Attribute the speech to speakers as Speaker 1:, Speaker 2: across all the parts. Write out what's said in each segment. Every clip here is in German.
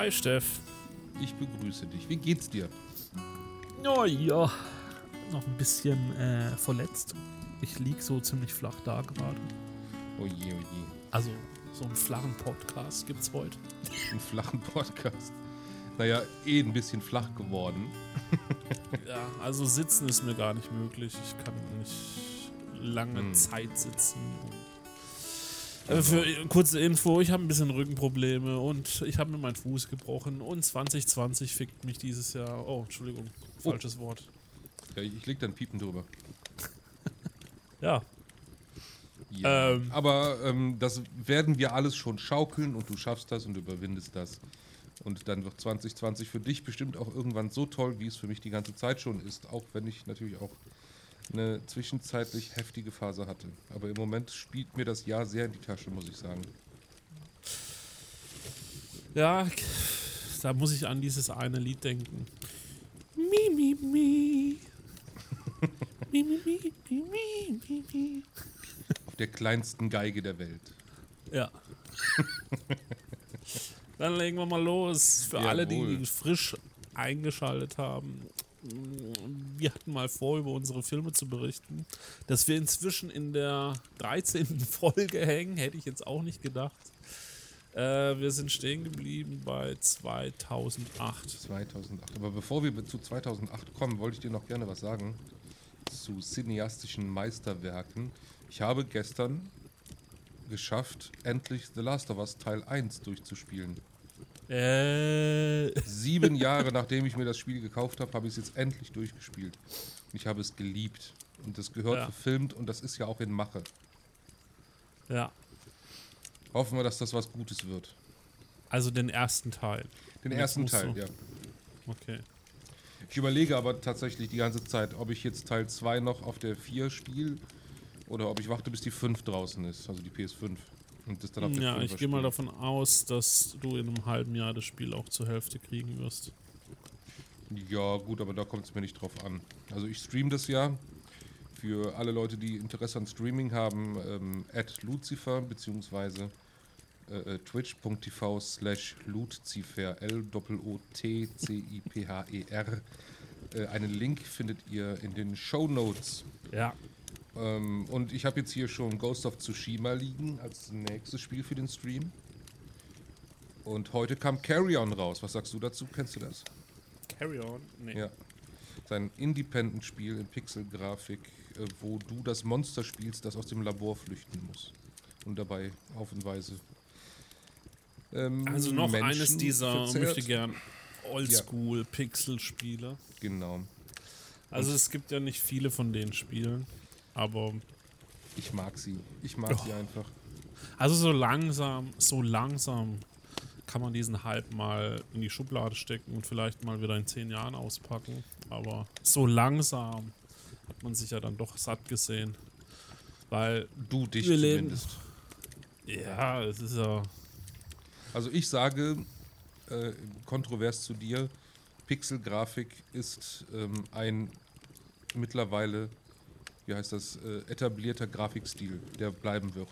Speaker 1: Hi Steff.
Speaker 2: Ich begrüße dich. Wie geht's dir?
Speaker 1: Oh ja, noch ein bisschen äh, verletzt. Ich lieg so ziemlich flach da gerade.
Speaker 2: Oh je, oh je.
Speaker 1: Also, so einen flachen Podcast gibt's heute.
Speaker 2: Einen flachen Podcast. Naja, eh ein bisschen flach geworden.
Speaker 1: ja, also sitzen ist mir gar nicht möglich. Ich kann nicht lange hm. Zeit sitzen. Äh, für kurze Info, ich habe ein bisschen Rückenprobleme und ich habe mir meinen Fuß gebrochen und 2020 fickt mich dieses Jahr. Oh, Entschuldigung, falsches oh. Wort.
Speaker 2: Ja, ich leg dann Piepen drüber.
Speaker 1: ja.
Speaker 2: ja. Ähm, aber ähm, das werden wir alles schon schaukeln und du schaffst das und überwindest das. Und dann wird 2020 für dich bestimmt auch irgendwann so toll, wie es für mich die ganze Zeit schon ist. Auch wenn ich natürlich auch eine zwischenzeitlich heftige Phase hatte. Aber im Moment spielt mir das Jahr sehr in die Tasche, muss ich sagen.
Speaker 1: Ja, da muss ich an dieses eine Lied denken. Mi, mi, mi.
Speaker 2: mi, mi, mi, mi, mi, mi. Auf der kleinsten Geige der Welt.
Speaker 1: Ja. Dann legen wir mal los. Für Jawohl. alle, die frisch eingeschaltet haben wir hatten mal vor, über unsere Filme zu berichten. Dass wir inzwischen in der 13. Folge hängen, hätte ich jetzt auch nicht gedacht. Äh, wir sind stehen geblieben bei 2008.
Speaker 2: 2008. Aber bevor wir zu 2008 kommen, wollte ich dir noch gerne was sagen zu cineastischen Meisterwerken. Ich habe gestern geschafft, endlich The Last of Us Teil 1 durchzuspielen.
Speaker 1: Äh.
Speaker 2: Sieben Jahre nachdem ich mir das Spiel gekauft habe, habe ich es jetzt endlich durchgespielt. Ich habe es geliebt. Und das gehört ja. verfilmt und das ist ja auch in Mache.
Speaker 1: Ja.
Speaker 2: Hoffen wir, dass das was Gutes wird.
Speaker 1: Also den ersten Teil.
Speaker 2: Den ersten Teil, ja.
Speaker 1: Okay.
Speaker 2: Ich überlege aber tatsächlich die ganze Zeit, ob ich jetzt Teil 2 noch auf der 4 spiele oder ob ich warte, bis die 5 draußen ist, also die PS5.
Speaker 1: Und das dann auf Ja, ich gehe mal davon aus, dass du in einem halben Jahr das Spiel auch zur Hälfte kriegen wirst.
Speaker 2: Ja, gut, aber da kommt es mir nicht drauf an. Also ich stream das ja. Für alle Leute, die Interesse an Streaming haben, ähm, at Lucifer beziehungsweise äh, äh twitch.tv slash Lucifer, L-O-T-C-I-P-H-E-R. Äh, einen Link findet ihr in den Show Notes.
Speaker 1: Ja.
Speaker 2: Ähm, und ich habe jetzt hier schon Ghost of Tsushima liegen als nächstes Spiel für den Stream. Und heute kam Carry On raus. Was sagst du dazu? Kennst du das?
Speaker 1: Carry On? Nee.
Speaker 2: Ja. Sein Independent-Spiel in Pixel-Grafik, äh, wo du das Monster spielst, das aus dem Labor flüchten muss. Und dabei haufenweise.
Speaker 1: Ähm, also noch Menschen eines dieser verzehrt. möchte gern Oldschool-Pixel-Spiele.
Speaker 2: Genau.
Speaker 1: Also Und es gibt ja nicht viele von den Spielen. Aber.
Speaker 2: Ich mag sie. Ich mag oh. sie einfach.
Speaker 1: Also so langsam, so langsam kann man diesen Hype mal in die Schublade stecken und vielleicht mal wieder in zehn Jahren auspacken. Aber so langsam hat man sich ja dann doch satt gesehen. Weil
Speaker 2: du dich zumindest.
Speaker 1: Leben, ja, es ist ja.
Speaker 2: Also ich sage, äh, kontrovers zu dir, Pixelgrafik ist ähm, ein mittlerweile wie heißt das, äh, etablierter Grafikstil, der bleiben wird.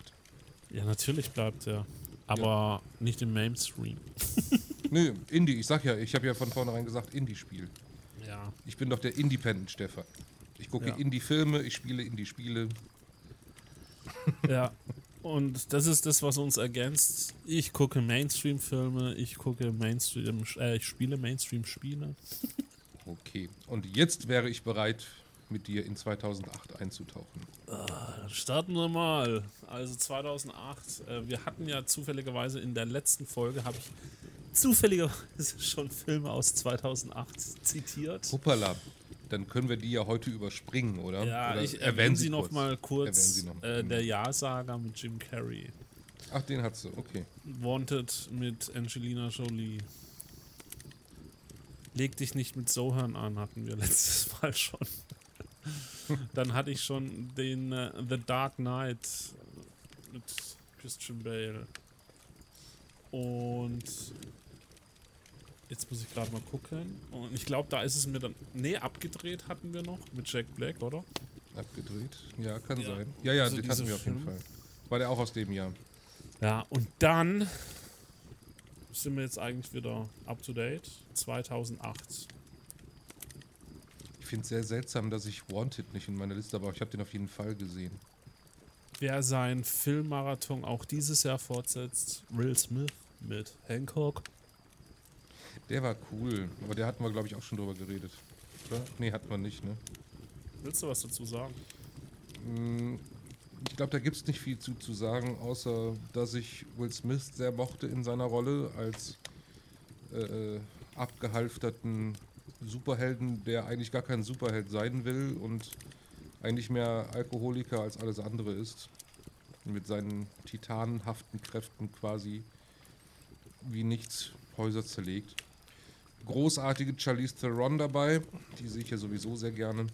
Speaker 1: Ja, natürlich bleibt er. Aber ja. nicht im Mainstream.
Speaker 2: Nö, Indie. Ich sag ja, ich habe ja von vornherein gesagt, Indie-Spiel.
Speaker 1: Ja.
Speaker 2: Ich bin doch der Independent-Stefan. Ich gucke ja. Indie-Filme, ich spiele Indie-Spiele.
Speaker 1: Ja. Und das ist das, was uns ergänzt. Ich gucke Mainstream-Filme, ich gucke Mainstream, äh, ich spiele Mainstream-Spiele.
Speaker 2: Okay. Und jetzt wäre ich bereit mit dir in 2008 einzutauchen.
Speaker 1: Uh, starten wir mal. Also 2008. Äh, wir hatten ja zufälligerweise in der letzten Folge, habe ich zufälligerweise schon Filme aus 2008 zitiert.
Speaker 2: Hoppala. Dann können wir die ja heute überspringen, oder?
Speaker 1: Ja,
Speaker 2: oder
Speaker 1: ich erwähne sie noch kurz. mal kurz. Noch. Äh, der Ja-Sager mit Jim Carrey.
Speaker 2: Ach, den hast du, okay.
Speaker 1: Wanted mit Angelina Jolie. Leg dich nicht mit Sohan an, hatten wir letztes Mal schon. Dann hatte ich schon den uh, The Dark Knight mit Christian Bale. Und jetzt muss ich gerade mal gucken. Und ich glaube, da ist es mir dann. Nee, abgedreht hatten wir noch mit Jack Black, oder?
Speaker 2: Abgedreht? Ja, kann ja. sein. Ja, ja, also den hatten wir auf jeden Fall. War der auch aus dem Jahr.
Speaker 1: Ja, und dann sind wir jetzt eigentlich wieder up to date. 2008.
Speaker 2: Ich finde es sehr seltsam, dass ich Wanted nicht in meiner Liste habe, aber ich habe den auf jeden Fall gesehen.
Speaker 1: Wer seinen Filmmarathon auch dieses Jahr fortsetzt, Will Smith mit Hancock.
Speaker 2: Der war cool, aber der hatten wir, glaube ich, auch schon drüber geredet. Oder? Nee, hatten wir nicht, ne?
Speaker 1: Willst du was dazu sagen?
Speaker 2: Mm, ich glaube, da gibt es nicht viel zu, zu sagen, außer dass ich Will Smith sehr mochte in seiner Rolle als äh, äh, abgehalfterten Superhelden, der eigentlich gar kein Superheld sein will und eigentlich mehr Alkoholiker als alles andere ist. Mit seinen titanenhaften Kräften quasi wie nichts Häuser zerlegt. Großartige Charlize Theron dabei, die sehe ich ja sowieso sehr gerne.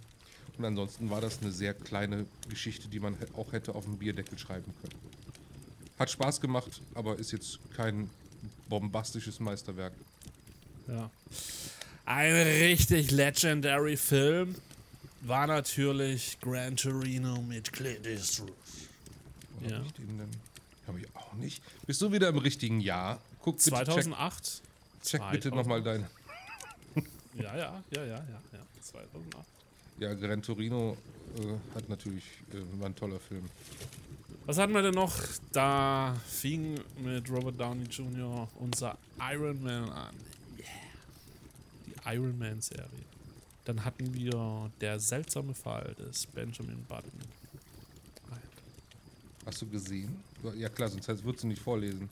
Speaker 2: Und ansonsten war das eine sehr kleine Geschichte, die man auch hätte auf dem Bierdeckel schreiben können. Hat Spaß gemacht, aber ist jetzt kein bombastisches Meisterwerk.
Speaker 1: Ja. Ein richtig legendary Film war natürlich Gran Torino mit Clint Eastwood.
Speaker 2: Wo ja. Hab ich den denn? Habe ich auch nicht. Bist du wieder im richtigen Jahr?
Speaker 1: Guck bitte, 2008. Check,
Speaker 2: check bitte nochmal deine.
Speaker 1: ja, ja, ja, ja, ja, ja. 2008.
Speaker 2: Ja, Gran Torino äh, hat natürlich äh, war ein toller Film.
Speaker 1: Was hatten wir denn noch? Da fing mit Robert Downey Jr. unser Iron Man an. Iron Man Serie. Dann hatten wir der seltsame Fall des Benjamin Button.
Speaker 2: Hast du gesehen? Ja klar, sonst würdest du nicht vorlesen.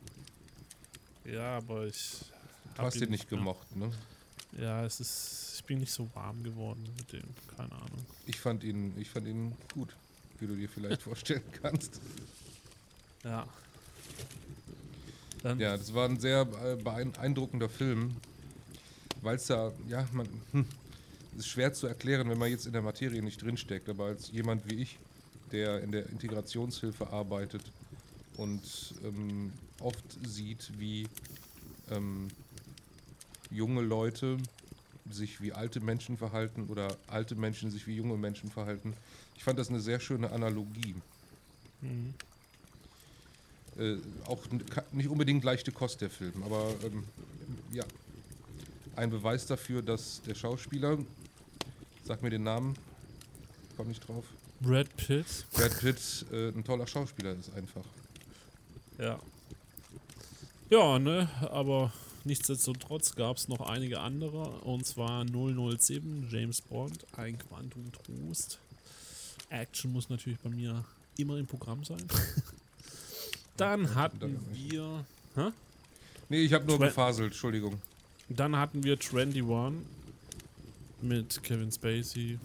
Speaker 1: Ja, aber ich.
Speaker 2: Du hast ihn nicht gemocht, ne?
Speaker 1: Ja, es ist. Ich bin nicht so warm geworden mit dem, keine Ahnung.
Speaker 2: Ich fand ihn, ich fand ihn gut, wie du dir vielleicht vorstellen kannst.
Speaker 1: Ja.
Speaker 2: Dann ja, das war ein sehr äh, beeindruckender Film, weil es da, ja, man, hm, ist schwer zu erklären, wenn man jetzt in der Materie nicht drinsteckt, aber als jemand wie ich, der in der Integrationshilfe arbeitet und ähm, oft sieht, wie ähm, junge Leute sich wie alte Menschen verhalten oder alte Menschen sich wie junge Menschen verhalten. Ich fand das eine sehr schöne Analogie. Mhm. Äh, auch nicht unbedingt leichte Kost der Film, aber ähm, ja, ein Beweis dafür, dass der Schauspieler, sag mir den Namen, komm nicht drauf.
Speaker 1: Brad Pitt.
Speaker 2: Brad Pitt äh, ein toller Schauspieler ist einfach.
Speaker 1: Ja. Ja, ne, aber nichtsdestotrotz gab es noch einige andere. Und zwar 007, James Bond, ein Quantum Trost. Action muss natürlich bei mir immer im Programm sein. Dann hatten wir. Hä?
Speaker 2: Nee, ich habe nur Tra gefaselt, Entschuldigung.
Speaker 1: Dann hatten wir 21 mit Kevin Spacey.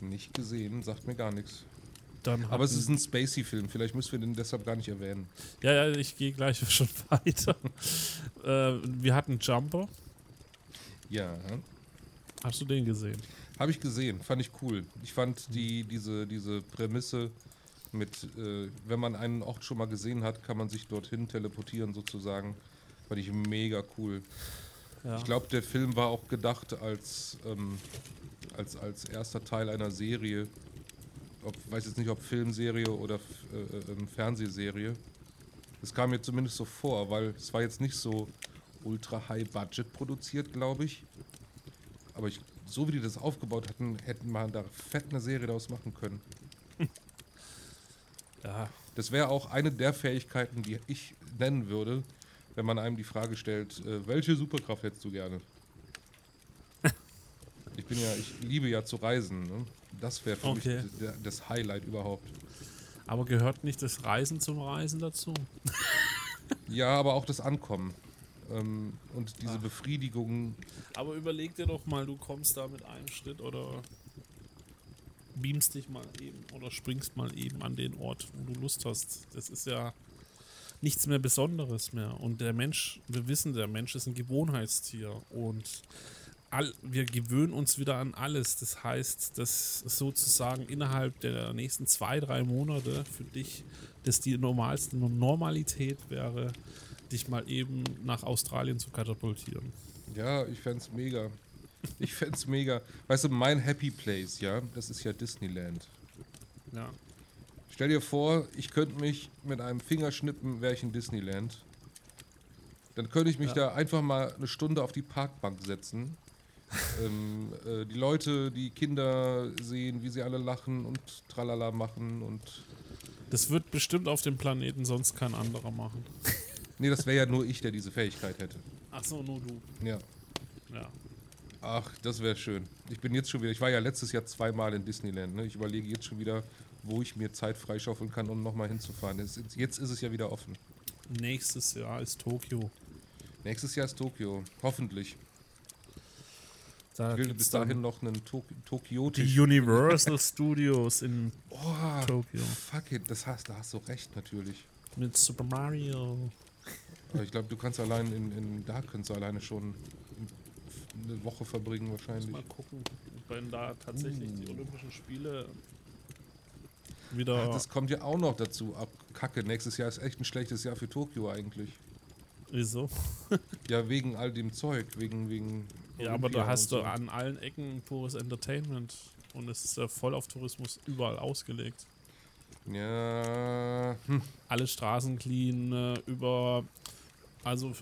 Speaker 2: Nicht gesehen, sagt mir gar nichts. Aber es ist ein Spacey-Film, vielleicht müssen wir den deshalb gar nicht erwähnen.
Speaker 1: Ja, ja, ich gehe gleich schon weiter. äh, wir hatten Jumper.
Speaker 2: Ja.
Speaker 1: Hast du den gesehen?
Speaker 2: Habe ich gesehen, fand ich cool. Ich fand die, diese, diese Prämisse mit, äh, wenn man einen Ort schon mal gesehen hat, kann man sich dorthin teleportieren sozusagen. Fand ich mega cool. Ja. Ich glaube, der Film war auch gedacht als, ähm, als, als erster Teil einer Serie. Ob, weiß jetzt nicht, ob Filmserie oder äh, äh, Fernsehserie. Das kam mir zumindest so vor, weil es war jetzt nicht so ultra high budget produziert, glaube ich. Aber ich, so wie die das aufgebaut hatten, hätten man da fett eine Serie daraus machen können. Ja. Das wäre auch eine der Fähigkeiten, die ich nennen würde, wenn man einem die Frage stellt, äh, welche Superkraft hättest du gerne? ich bin ja, ich liebe ja zu reisen. Ne? Das wäre für okay. mich das Highlight überhaupt.
Speaker 1: Aber gehört nicht das Reisen zum Reisen dazu?
Speaker 2: ja, aber auch das Ankommen. Ähm, und diese Ach. Befriedigung.
Speaker 1: Aber überleg dir doch mal, du kommst da mit einem Schritt oder beamst dich mal eben oder springst mal eben an den Ort, wo du Lust hast. Das ist ja nichts mehr Besonderes mehr. Und der Mensch, wir wissen, der Mensch ist ein Gewohnheitstier und all, wir gewöhnen uns wieder an alles. Das heißt, dass sozusagen innerhalb der nächsten zwei, drei Monate für dich das die normalste Normalität wäre, dich mal eben nach Australien zu katapultieren.
Speaker 2: Ja, ich fände es mega. Ich fände es mega. Weißt du, mein Happy Place, ja, das ist ja Disneyland.
Speaker 1: Ja.
Speaker 2: Stell dir vor, ich könnte mich mit einem Fingerschnippen, wäre ich in Disneyland. Dann könnte ich mich ja. da einfach mal eine Stunde auf die Parkbank setzen. ähm, äh, die Leute, die Kinder sehen, wie sie alle lachen und tralala machen und.
Speaker 1: Das wird bestimmt auf dem Planeten sonst kein anderer machen.
Speaker 2: nee, das wäre ja nur ich, der diese Fähigkeit hätte.
Speaker 1: Ach so, nur du.
Speaker 2: Ja. Ja. Ach, das wäre schön. Ich bin jetzt schon wieder, ich war ja letztes Jahr zweimal in Disneyland. Ne? Ich überlege jetzt schon wieder, wo ich mir Zeit freischaufeln kann, um nochmal hinzufahren. Jetzt, jetzt ist es ja wieder offen.
Speaker 1: Nächstes Jahr ist Tokio.
Speaker 2: Nächstes Jahr ist Tokio. Hoffentlich. Da ich will bis dahin noch einen Tok Tokio.
Speaker 1: Die Universal Studios in
Speaker 2: oh, Tokio. Fuck it, das hast, da hast du recht natürlich.
Speaker 1: Mit Super Mario.
Speaker 2: Aber ich glaube, du kannst allein in, in da kannst du alleine schon eine Woche verbringen wahrscheinlich.
Speaker 1: Mal gucken, wenn da tatsächlich uh. die Olympischen Spiele wieder. Ach,
Speaker 2: das kommt ja auch noch dazu. Ab Kacke, nächstes Jahr ist echt ein schlechtes Jahr für Tokio eigentlich.
Speaker 1: Wieso?
Speaker 2: ja, wegen all dem Zeug, wegen. wegen
Speaker 1: ja, aber da hast du so. an allen Ecken pures Entertainment und es ist ja voll auf Tourismus überall ausgelegt.
Speaker 2: Ja. Hm.
Speaker 1: Alle Straßen clean, äh, über. Also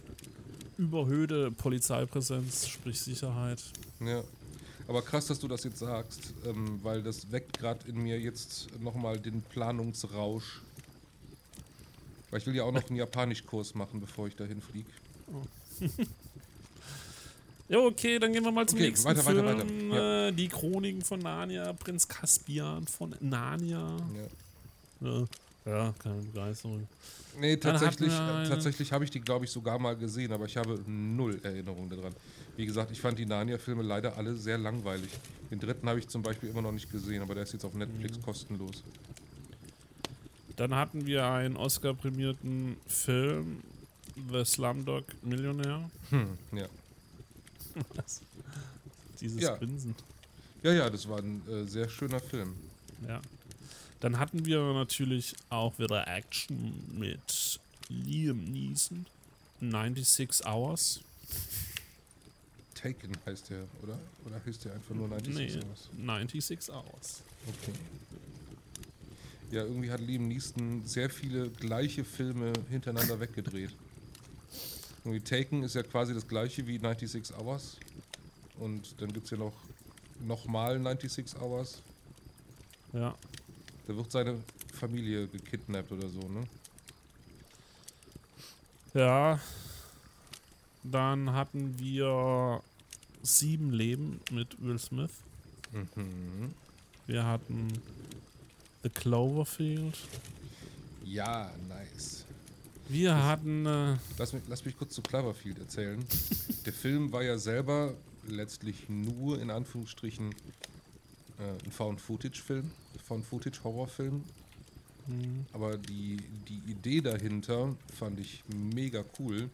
Speaker 1: überhöhte Polizeipräsenz, sprich Sicherheit.
Speaker 2: Ja. Aber krass, dass du das jetzt sagst, ähm, weil das weckt gerade in mir jetzt nochmal den Planungsrausch. Weil ich will ja auch noch einen Japanischkurs machen, bevor ich dahin fliege. Oh.
Speaker 1: ja, okay, dann gehen wir mal zum okay, nächsten weiter, Film. Weiter, weiter. Ja. Äh, die Chroniken von Narnia, Prinz Caspian von Narnia. Ja. ja. Ja, keine Begeisterung.
Speaker 2: Nee, tatsächlich, tatsächlich habe ich die, glaube ich, sogar mal gesehen, aber ich habe null Erinnerung daran. Wie gesagt, ich fand die Narnia-Filme leider alle sehr langweilig. Den dritten habe ich zum Beispiel immer noch nicht gesehen, aber der ist jetzt auf Netflix mhm. kostenlos.
Speaker 1: Dann hatten wir einen Oscar-prämierten Film, The Slumdog Millionär.
Speaker 2: Hm, ja.
Speaker 1: Was? Dieses ja. Grinsen.
Speaker 2: Ja, ja, das war ein äh, sehr schöner Film.
Speaker 1: Ja. Dann hatten wir natürlich auch wieder Action mit Liam Neeson. 96 Hours.
Speaker 2: Taken heißt der, oder? Oder heißt der einfach nur 96 nee, Hours?
Speaker 1: 96 Hours.
Speaker 2: Okay. Ja, irgendwie hat Liam Neeson sehr viele gleiche Filme hintereinander weggedreht. Irgendwie Taken ist ja quasi das gleiche wie 96 Hours. Und dann gibt es ja noch nochmal 96 Hours.
Speaker 1: Ja.
Speaker 2: Da wird seine Familie gekidnappt oder so, ne?
Speaker 1: Ja. Dann hatten wir sieben Leben mit Will Smith. Mhm. Wir hatten The Cloverfield.
Speaker 2: Ja, nice.
Speaker 1: Wir das, hatten. Äh
Speaker 2: lass, mich, lass mich kurz zu Cloverfield erzählen. Der Film war ja selber letztlich nur in Anführungsstrichen äh, ein Found-Footage-Film, Found-Footage-Horrorfilm. Mhm. Aber die, die Idee dahinter fand ich mega cool.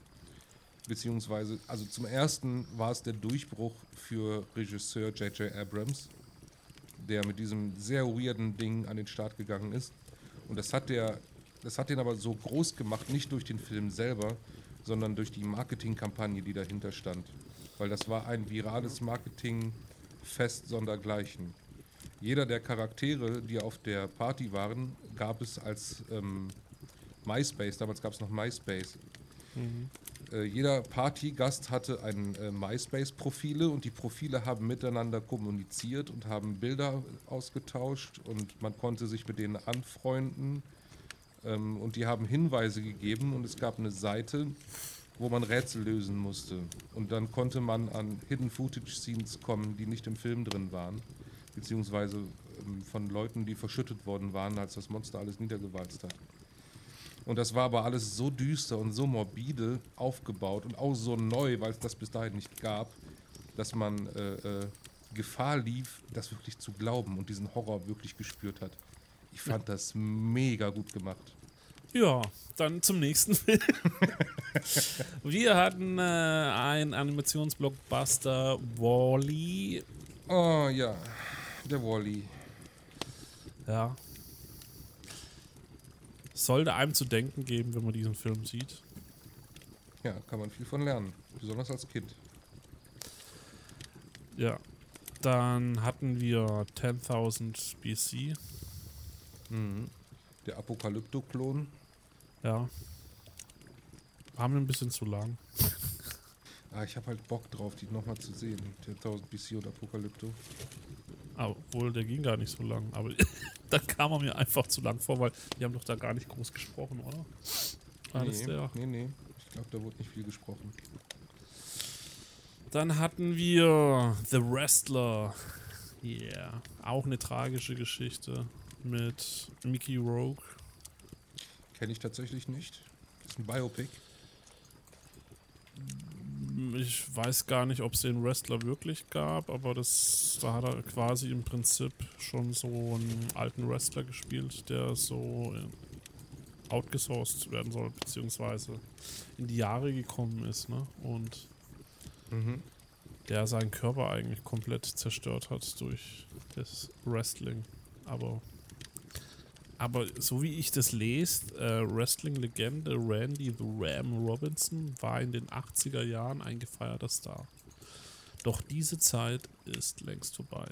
Speaker 2: Beziehungsweise, also zum ersten war es der Durchbruch für Regisseur J.J. Abrams, der mit diesem sehr weirden Ding an den Start gegangen ist. Und das hat der, das hat den aber so groß gemacht, nicht durch den Film selber, sondern durch die Marketingkampagne, die dahinter stand. Weil das war ein virales Marketing-Fest sondergleichen. Jeder der Charaktere, die auf der Party waren, gab es als ähm, MySpace. Damals gab es noch MySpace. Mhm. Äh, jeder Partygast hatte ein äh, MySpace-Profile und die Profile haben miteinander kommuniziert und haben Bilder ausgetauscht und man konnte sich mit denen anfreunden. Ähm, und die haben Hinweise gegeben und es gab eine Seite, wo man Rätsel lösen musste. Und dann konnte man an Hidden Footage Scenes kommen, die nicht im Film drin waren beziehungsweise ähm, von Leuten, die verschüttet worden waren, als das Monster alles niedergewalzt hat. Und das war aber alles so düster und so morbide aufgebaut und auch so neu, weil es das bis dahin nicht gab, dass man äh, äh, Gefahr lief, das wirklich zu glauben und diesen Horror wirklich gespürt hat. Ich fand das mega gut gemacht.
Speaker 1: Ja, dann zum nächsten Film. Wir hatten äh, einen Animationsblockbuster Wally.
Speaker 2: -E. Oh ja. Der Wally.
Speaker 1: Ja. Sollte einem zu denken geben, wenn man diesen Film sieht.
Speaker 2: Ja, kann man viel von lernen. Besonders als Kind.
Speaker 1: Ja. Dann hatten wir 10.000 BC.
Speaker 2: Mhm. Der Apokalypto-Klon.
Speaker 1: Ja. War mir ein bisschen zu lang.
Speaker 2: ah, ich habe halt Bock drauf, die nochmal zu sehen. Der 1000 BC und Apokalypto.
Speaker 1: Obwohl, der ging gar nicht so lang. Aber dann kam er mir einfach zu lang vor, weil die haben doch da gar nicht groß gesprochen, oder?
Speaker 2: War nee, der? nee, nee. Ich glaube, da wurde nicht viel gesprochen.
Speaker 1: Dann hatten wir The Wrestler. Yeah. Auch eine tragische Geschichte mit Mickey Rogue.
Speaker 2: Kenne ich tatsächlich nicht. Das ist ein Biopic.
Speaker 1: Ich weiß gar nicht, ob es den Wrestler wirklich gab, aber das, da hat er quasi im Prinzip schon so einen alten Wrestler gespielt, der so outgesourced werden soll, beziehungsweise in die Jahre gekommen ist, ne? Und mhm. der seinen Körper eigentlich komplett zerstört hat durch das Wrestling. Aber aber so wie ich das lese, äh, Wrestling-Legende Randy the Ram Robinson war in den 80er Jahren ein gefeierter Star. Doch diese Zeit ist längst vorbei.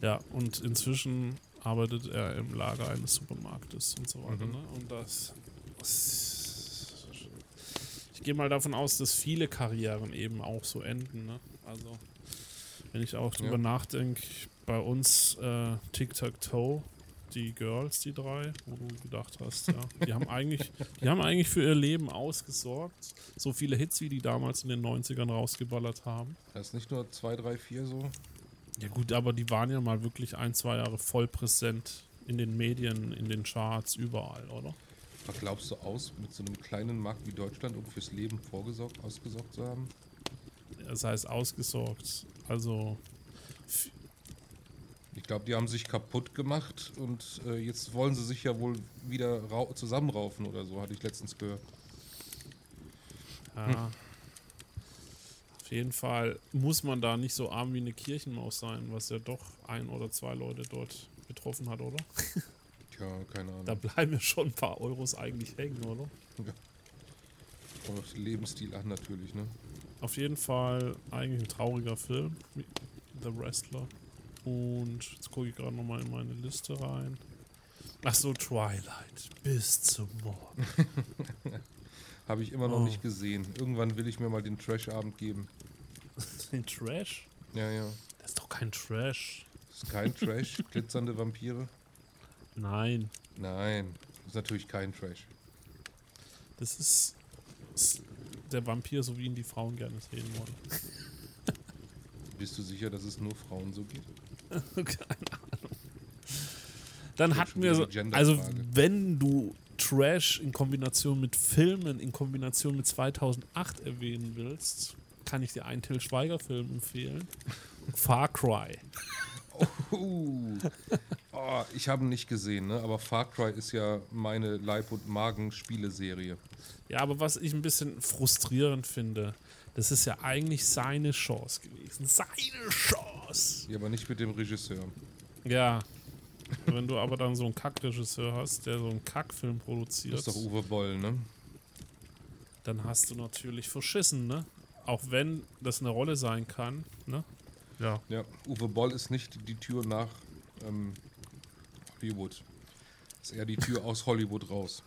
Speaker 1: Ja, und inzwischen arbeitet er im Lager eines Supermarktes und so weiter. Mhm. Ne? Und das, das ich gehe mal davon aus, dass viele Karrieren eben auch so enden. Ne? Also, wenn ich auch drüber ja. nachdenke, bei uns äh, Tic-Tac-Toe die Girls, die drei, wo du gedacht hast, ja. Die haben eigentlich, die haben eigentlich für ihr Leben ausgesorgt. So viele Hits, wie die damals in den 90ern rausgeballert haben.
Speaker 2: Das ist nicht nur 2, 3, 4 so.
Speaker 1: Ja gut, aber die waren ja mal wirklich ein, zwei Jahre voll präsent in den Medien, in den Charts, überall, oder?
Speaker 2: Was glaubst du aus, mit so einem kleinen Markt wie Deutschland, um fürs Leben vorgesorgt, ausgesorgt zu haben?
Speaker 1: Das heißt ausgesorgt. Also
Speaker 2: ich glaube, die haben sich kaputt gemacht und äh, jetzt wollen sie sich ja wohl wieder zusammenraufen oder so, hatte ich letztens gehört.
Speaker 1: Ja. Hm. Auf jeden Fall muss man da nicht so arm wie eine Kirchenmaus sein, was ja doch ein oder zwei Leute dort betroffen hat, oder?
Speaker 2: Tja, keine Ahnung.
Speaker 1: Da bleiben ja schon ein paar Euros eigentlich hängen, oder? Ja.
Speaker 2: Und Lebensstil an natürlich, ne?
Speaker 1: Auf jeden Fall eigentlich ein trauriger Film. The Wrestler. Und jetzt gucke ich gerade nochmal in meine Liste rein. Ach so, Twilight. Bis zum Morgen.
Speaker 2: Habe ich immer noch oh. nicht gesehen. Irgendwann will ich mir mal den Trash-Abend geben.
Speaker 1: Den Trash?
Speaker 2: Ja, ja.
Speaker 1: Das ist doch kein Trash.
Speaker 2: Das ist kein Trash? Glitzernde Vampire?
Speaker 1: Nein.
Speaker 2: Nein. Das ist natürlich kein Trash.
Speaker 1: Das ist, ist der Vampir, so wie ihn die Frauen gerne sehen wollen.
Speaker 2: Bist du sicher, dass es nur Frauen so geht?
Speaker 1: Keine Ahnung. Dann hatten wir so, also wenn du Trash in Kombination mit Filmen, in Kombination mit 2008 erwähnen willst, kann ich dir einen Till Schweiger Film empfehlen. Far Cry.
Speaker 2: Oh, oh ich habe ihn nicht gesehen, ne? aber Far Cry ist ja meine Leib- und Magen-Spieleserie.
Speaker 1: Ja, aber was ich ein bisschen frustrierend finde, das ist ja eigentlich seine Chance gewesen. Seine Chance!
Speaker 2: Ja, aber nicht mit dem Regisseur.
Speaker 1: Ja. Wenn du aber dann so einen Kackregisseur hast, der so einen Kackfilm produziert.
Speaker 2: Das ist doch Uwe Boll, ne?
Speaker 1: Dann hast du natürlich verschissen, ne? Auch wenn das eine Rolle sein kann, ne?
Speaker 2: Ja. Ja, Uwe Boll ist nicht die Tür nach ähm, Hollywood. Ist eher die Tür aus Hollywood raus.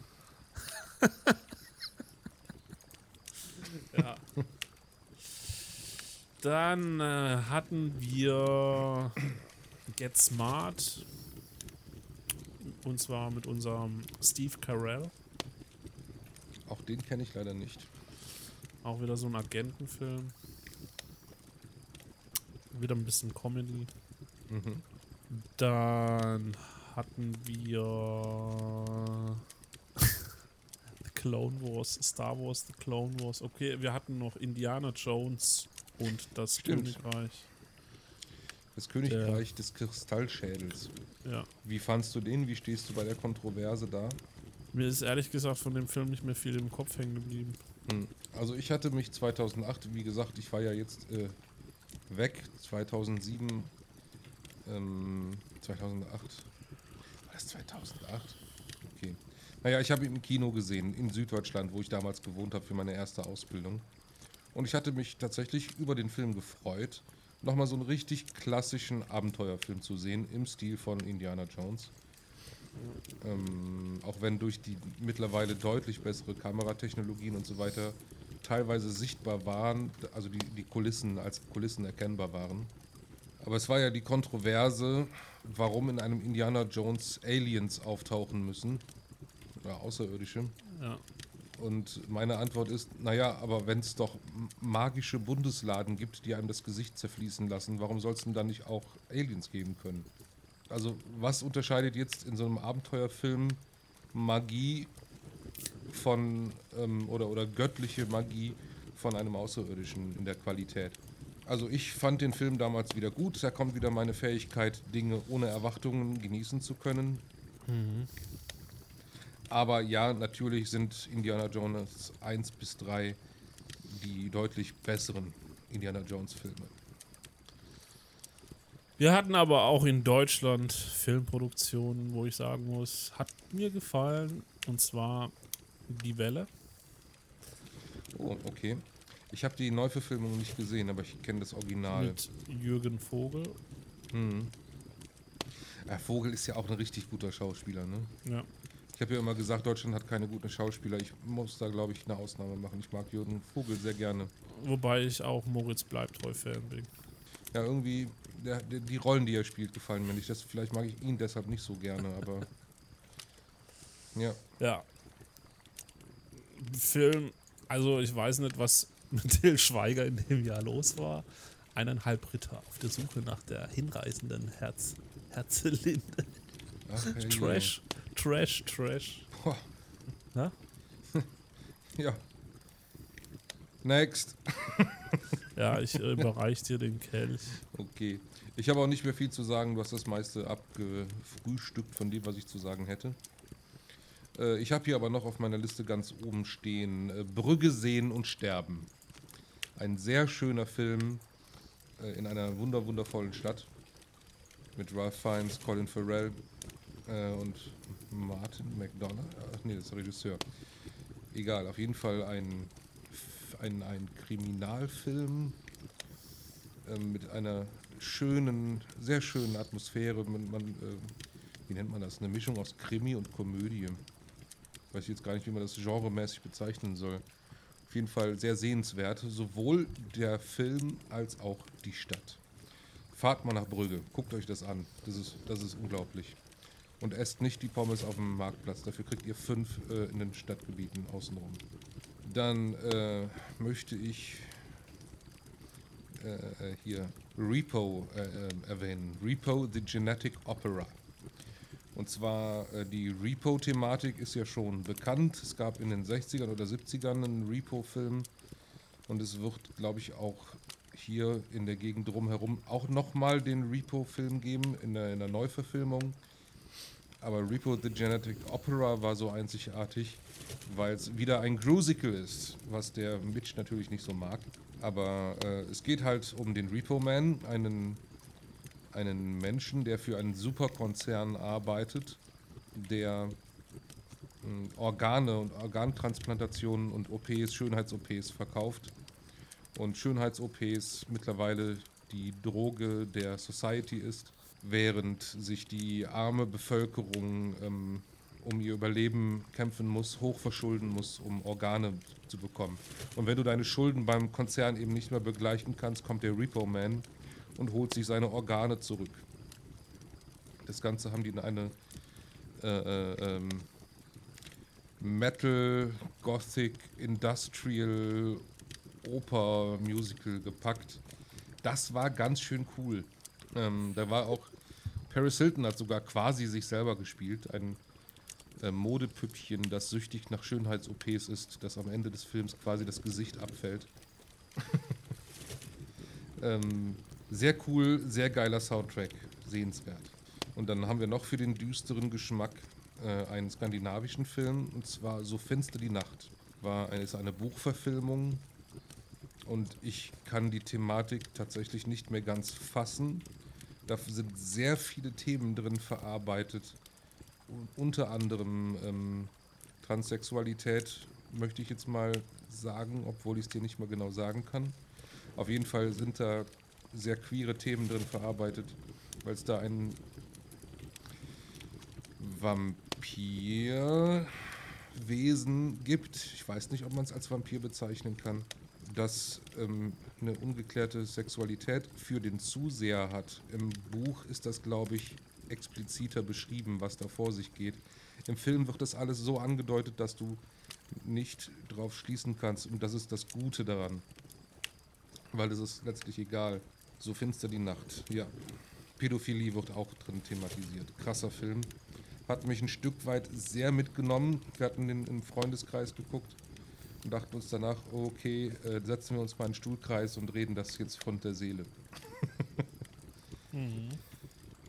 Speaker 1: ja. Dann äh, hatten wir Get Smart. Und zwar mit unserem Steve Carell.
Speaker 2: Auch den kenne ich leider nicht.
Speaker 1: Auch wieder so ein Agentenfilm. Wieder ein bisschen Comedy. Mhm. Dann hatten wir The Clone Wars, Star Wars, The Clone Wars. Okay, wir hatten noch Indiana Jones und das Stimmt. Königreich.
Speaker 2: Das Königreich der, des Kristallschädels.
Speaker 1: Ja.
Speaker 2: Wie fandst du den? Wie stehst du bei der Kontroverse da?
Speaker 1: Mir ist ehrlich gesagt von dem Film nicht mehr viel im Kopf hängen geblieben.
Speaker 2: Hm. Also ich hatte mich 2008, wie gesagt, ich war ja jetzt äh, weg. 2007, ähm, 2008. War das 2008? Okay. Naja, ich habe ihn im Kino gesehen, in Süddeutschland, wo ich damals gewohnt habe für meine erste Ausbildung. Und ich hatte mich tatsächlich über den Film gefreut, nochmal so einen richtig klassischen Abenteuerfilm zu sehen im Stil von Indiana Jones. Ähm, auch wenn durch die mittlerweile deutlich bessere Kameratechnologien und so weiter teilweise sichtbar waren, also die, die Kulissen als Kulissen erkennbar waren. Aber es war ja die Kontroverse, warum in einem Indiana Jones Aliens auftauchen müssen. Oder Außerirdische. Ja. Und meine Antwort ist, naja, aber wenn es doch magische Bundesladen gibt, die einem das Gesicht zerfließen lassen, warum soll es denn dann nicht auch Aliens geben können? Also was unterscheidet jetzt in so einem Abenteuerfilm Magie von ähm, oder, oder göttliche Magie von einem Außerirdischen in der Qualität? Also ich fand den Film damals wieder gut. Da kommt wieder meine Fähigkeit, Dinge ohne Erwartungen genießen zu können. Mhm. Aber ja, natürlich sind Indiana Jones 1 bis 3 die deutlich besseren Indiana Jones Filme.
Speaker 1: Wir hatten aber auch in Deutschland Filmproduktionen, wo ich sagen muss, hat mir gefallen. Und zwar Die Welle.
Speaker 2: Oh, okay. Ich habe die Neuverfilmung nicht gesehen, aber ich kenne das Original.
Speaker 1: Mit Jürgen Vogel. Mhm.
Speaker 2: Ja, Vogel ist ja auch ein richtig guter Schauspieler, ne?
Speaker 1: Ja.
Speaker 2: Ich habe ja immer gesagt, Deutschland hat keine guten Schauspieler. Ich muss da, glaube ich, eine Ausnahme machen. Ich mag Jürgen Vogel sehr gerne.
Speaker 1: Wobei ich auch Moritz Bleibtreu-Fan bin.
Speaker 2: Ja, irgendwie, der, der, die Rollen, die er spielt, gefallen mir nicht. Das, vielleicht mag ich ihn deshalb nicht so gerne, aber. ja.
Speaker 1: Ja. Film, also ich weiß nicht, was mit Till Schweiger in dem Jahr los war. Eineinhalb Ritter auf der Suche nach der hinreißenden Herz, Herzelinde. Ach, hey, Trash. Trash, Trash. Boah.
Speaker 2: Na? ja. Next.
Speaker 1: ja, ich äh, überreiche dir den Kelch.
Speaker 2: Okay. Ich habe auch nicht mehr viel zu sagen. Du hast das meiste abgefrühstückt von dem, was ich zu sagen hätte. Äh, ich habe hier aber noch auf meiner Liste ganz oben stehen: äh, Brügge sehen und sterben. Ein sehr schöner Film äh, in einer wunder wundervollen Stadt mit Ralph Fiennes, Colin Farrell äh, und Martin McDonough. Ach nee, das ist der Regisseur. Egal, auf jeden Fall ein, ein, ein Kriminalfilm äh, mit einer schönen, sehr schönen Atmosphäre. Man, man äh, wie nennt man das? Eine Mischung aus Krimi und Komödie weiß ich jetzt gar nicht, wie man das genremäßig bezeichnen soll. Auf jeden Fall sehr sehenswert, sowohl der Film als auch die Stadt. Fahrt mal nach Brügge, guckt euch das an. Das ist, das ist unglaublich. Und esst nicht die Pommes auf dem Marktplatz, dafür kriegt ihr fünf äh, in den Stadtgebieten außenrum. Dann äh, möchte ich äh, äh hier Repo äh, äh, erwähnen. Repo, the Genetic Opera. Und zwar die Repo-Thematik ist ja schon bekannt. Es gab in den 60ern oder 70ern einen Repo-Film. Und es wird, glaube ich, auch hier in der Gegend drumherum auch nochmal den Repo-Film geben, in der, in der Neuverfilmung. Aber Repo the Genetic Opera war so einzigartig, weil es wieder ein Grusical ist, was der Mitch natürlich nicht so mag. Aber äh, es geht halt um den Repo Man, einen einen Menschen, der für einen Superkonzern arbeitet, der hm, Organe und Organtransplantationen und OPs, Schönheits-OPs verkauft. Und Schönheits-OPs mittlerweile die Droge der Society ist, während sich die arme Bevölkerung ähm, um ihr Überleben kämpfen muss, hochverschulden muss, um Organe zu bekommen. Und wenn du deine Schulden beim Konzern eben nicht mehr begleichen kannst, kommt der Repo Man und holt sich seine Organe zurück. Das Ganze haben die in eine äh, äh, ähm, Metal, Gothic, Industrial, Oper, Musical gepackt. Das war ganz schön cool. Ähm, da war auch Paris Hilton hat sogar quasi sich selber gespielt. Ein äh, Modepüppchen, das süchtig nach Schönheits-OPs ist, das am Ende des Films quasi das Gesicht abfällt. ähm, sehr cool, sehr geiler Soundtrack, sehenswert. Und dann haben wir noch für den düsteren Geschmack äh, einen skandinavischen Film, und zwar So finster die Nacht. War eine, ist eine Buchverfilmung und ich kann die Thematik tatsächlich nicht mehr ganz fassen. Da sind sehr viele Themen drin verarbeitet, unter anderem ähm, Transsexualität, möchte ich jetzt mal sagen, obwohl ich es dir nicht mal genau sagen kann. Auf jeden Fall sind da sehr queere Themen drin verarbeitet, weil es da einen Vampirwesen gibt, ich weiß nicht, ob man es als Vampir bezeichnen kann, das ähm, eine ungeklärte Sexualität für den Zuseher hat. Im Buch ist das, glaube ich, expliziter beschrieben, was da vor sich geht. Im Film wird das alles so angedeutet, dass du nicht drauf schließen kannst. Und das ist das Gute daran. Weil es ist letztlich egal. So finster die Nacht. Ja. Pädophilie wird auch drin thematisiert. Krasser Film. Hat mich ein Stück weit sehr mitgenommen. Wir hatten den im Freundeskreis geguckt und dachten uns danach, okay, äh, setzen wir uns mal in einen Stuhlkreis und reden das jetzt von der Seele. mhm.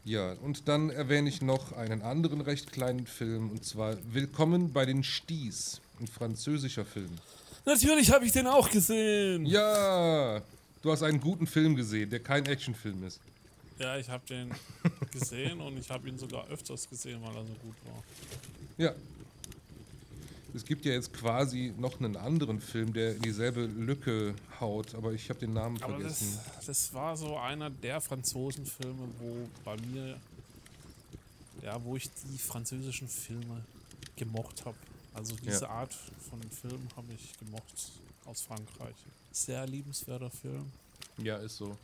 Speaker 2: Ja, und dann erwähne ich noch einen anderen recht kleinen Film, und zwar Willkommen bei den Sties, ein französischer Film.
Speaker 1: Natürlich habe ich den auch gesehen.
Speaker 2: Ja, du hast einen guten Film gesehen, der kein Actionfilm ist.
Speaker 1: Ja, ich habe den gesehen und ich habe ihn sogar öfters gesehen, weil er so gut war.
Speaker 2: Ja, es gibt ja jetzt quasi noch einen anderen Film, der in dieselbe Lücke haut, aber ich habe den Namen aber vergessen.
Speaker 1: Das, das, war so einer der Franzosenfilme, wo bei mir, ja, wo ich die französischen Filme gemocht habe. Also diese ja. Art von Film habe ich gemocht aus Frankreich. Sehr liebenswerter Film.
Speaker 2: Ja, ist so.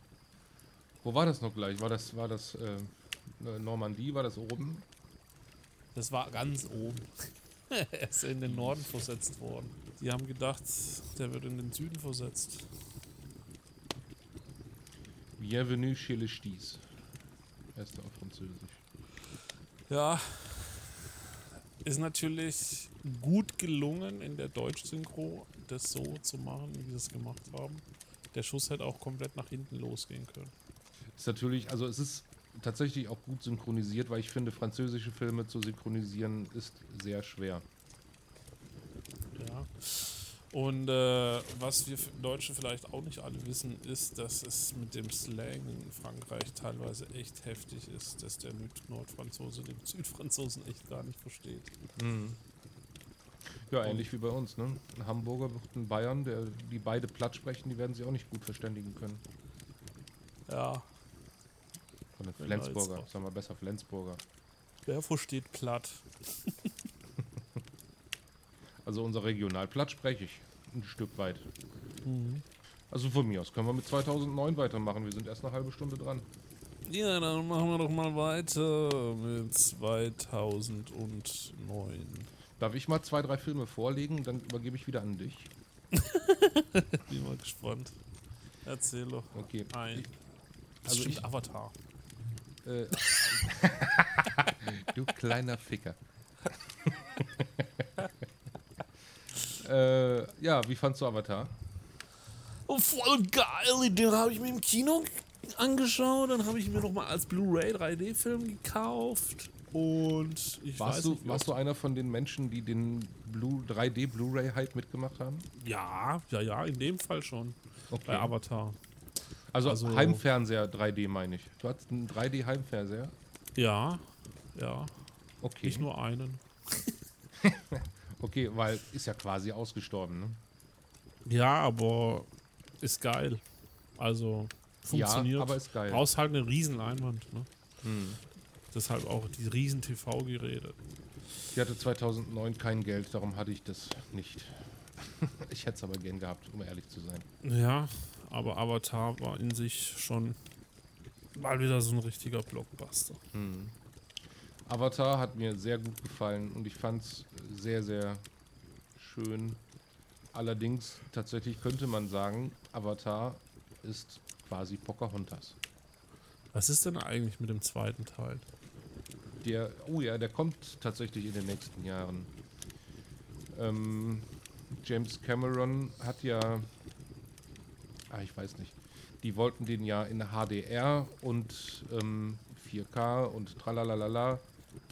Speaker 2: Wo war das noch gleich? War das, war das äh, Normandie? War das oben?
Speaker 1: Das war ganz oben. er ist in den Norden versetzt worden. Die haben gedacht, der wird in den Süden versetzt.
Speaker 2: Bienvenue chez les Sties. Erst auf Französisch.
Speaker 1: Ja, ist natürlich gut gelungen in der Deutsch-Synchro, das so zu machen, wie sie es gemacht haben. Der Schuss hätte auch komplett nach hinten losgehen können.
Speaker 2: Ist natürlich, also es ist tatsächlich auch gut synchronisiert, weil ich finde, französische Filme zu synchronisieren ist sehr schwer.
Speaker 1: Ja. Und äh, was wir Deutsche vielleicht auch nicht alle wissen, ist, dass es mit dem Slang in Frankreich teilweise echt heftig ist, dass der Nordfranzose den Südfranzosen echt gar nicht versteht. Mhm.
Speaker 2: Ja, ähnlich wie bei uns. Ne? Ein Hamburger wird ein Bayern, der, die beide platt sprechen, die werden sich auch nicht gut verständigen können.
Speaker 1: Ja,
Speaker 2: von den Flensburger, sagen wir besser Flensburger.
Speaker 1: Wer versteht platt?
Speaker 2: also unser Regionalplatt spreche ich ein Stück weit. Mhm. Also von mir aus können wir mit 2009 weitermachen. Wir sind erst eine halbe Stunde dran.
Speaker 1: Ja, dann machen wir doch mal weiter mit 2009.
Speaker 2: Darf ich mal zwei, drei Filme vorlegen? Dann übergebe ich wieder an dich.
Speaker 1: Bin mal gespannt. Erzähl doch.
Speaker 2: Okay.
Speaker 1: Ein. Also ich, Avatar. Äh,
Speaker 2: du kleiner Ficker. äh, ja, wie fandst du Avatar?
Speaker 1: Oh, voll geil. Den habe ich mir im Kino angeschaut. Dann habe ich mir noch mal als Blu-ray 3D-Film gekauft. Und ich
Speaker 2: warst
Speaker 1: weiß
Speaker 2: du,
Speaker 1: nicht,
Speaker 2: Warst du einer von den Menschen, die den 3D Blu-ray-Hype mitgemacht haben?
Speaker 1: Ja, ja, ja, in dem Fall schon. Okay. Bei Avatar.
Speaker 2: Also, also Heimfernseher 3D meine ich. Du hast einen 3D-Heimfernseher?
Speaker 1: Ja, ja.
Speaker 2: Okay.
Speaker 1: Nicht nur einen.
Speaker 2: okay, weil ist ja quasi ausgestorben, ne?
Speaker 1: Ja, aber ist geil. Also funktioniert.
Speaker 2: Ja, aber ist geil.
Speaker 1: Brauchst halt eine riesen Leinwand, ne? Hm. Deshalb auch die riesen TV-Geräte.
Speaker 2: Ich hatte 2009 kein Geld, darum hatte ich das nicht. ich hätte es aber gern gehabt, um ehrlich zu sein.
Speaker 1: Ja, aber Avatar war in sich schon mal wieder so ein richtiger Blockbuster. Hm.
Speaker 2: Avatar hat mir sehr gut gefallen und ich fand es sehr, sehr schön. Allerdings, tatsächlich könnte man sagen, Avatar ist quasi Pocahontas.
Speaker 1: Was ist denn eigentlich mit dem zweiten Teil?
Speaker 2: Der, oh ja, der kommt tatsächlich in den nächsten Jahren. Ähm, James Cameron hat ja ah, ich weiß nicht, die wollten den ja in HDR und ähm, 4K und tralalala,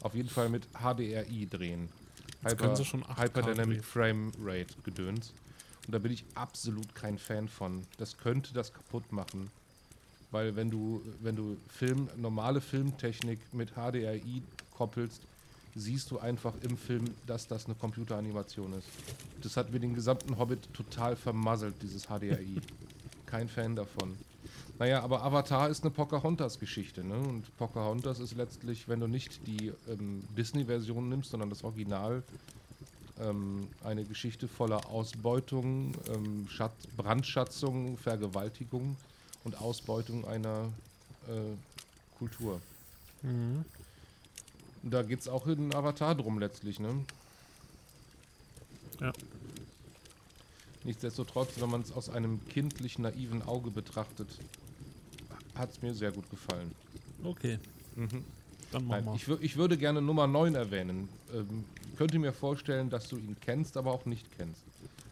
Speaker 2: auf jeden Fall mit HDRI drehen.
Speaker 1: Hyper,
Speaker 2: Hyperdynamic Frame Rate Gedöns. Und da bin ich absolut kein Fan von. Das könnte das kaputt machen. Weil wenn du, wenn du Film, normale Filmtechnik mit HDRI koppelst, siehst du einfach im Film, dass das eine Computeranimation ist. Das hat mir den gesamten Hobbit total vermasselt, dieses HDRI. Kein Fan davon. Naja, aber Avatar ist eine Pocahontas-Geschichte. Ne? Und Pocahontas ist letztlich, wenn du nicht die ähm, Disney-Version nimmst, sondern das Original, ähm, eine Geschichte voller Ausbeutung, ähm, Brandschatzung, Vergewaltigung und Ausbeutung einer äh, Kultur. Mhm. Da geht es auch in Avatar drum letztlich, ne?
Speaker 1: Ja.
Speaker 2: Nichtsdestotrotz, wenn man es aus einem kindlich naiven Auge betrachtet, hat es mir sehr gut gefallen.
Speaker 1: Okay.
Speaker 2: Mhm. Dann machen wir. Ich, ich, würde gerne Nummer 9 erwähnen. Ähm, könnte mir vorstellen, dass du ihn kennst, aber auch nicht kennst.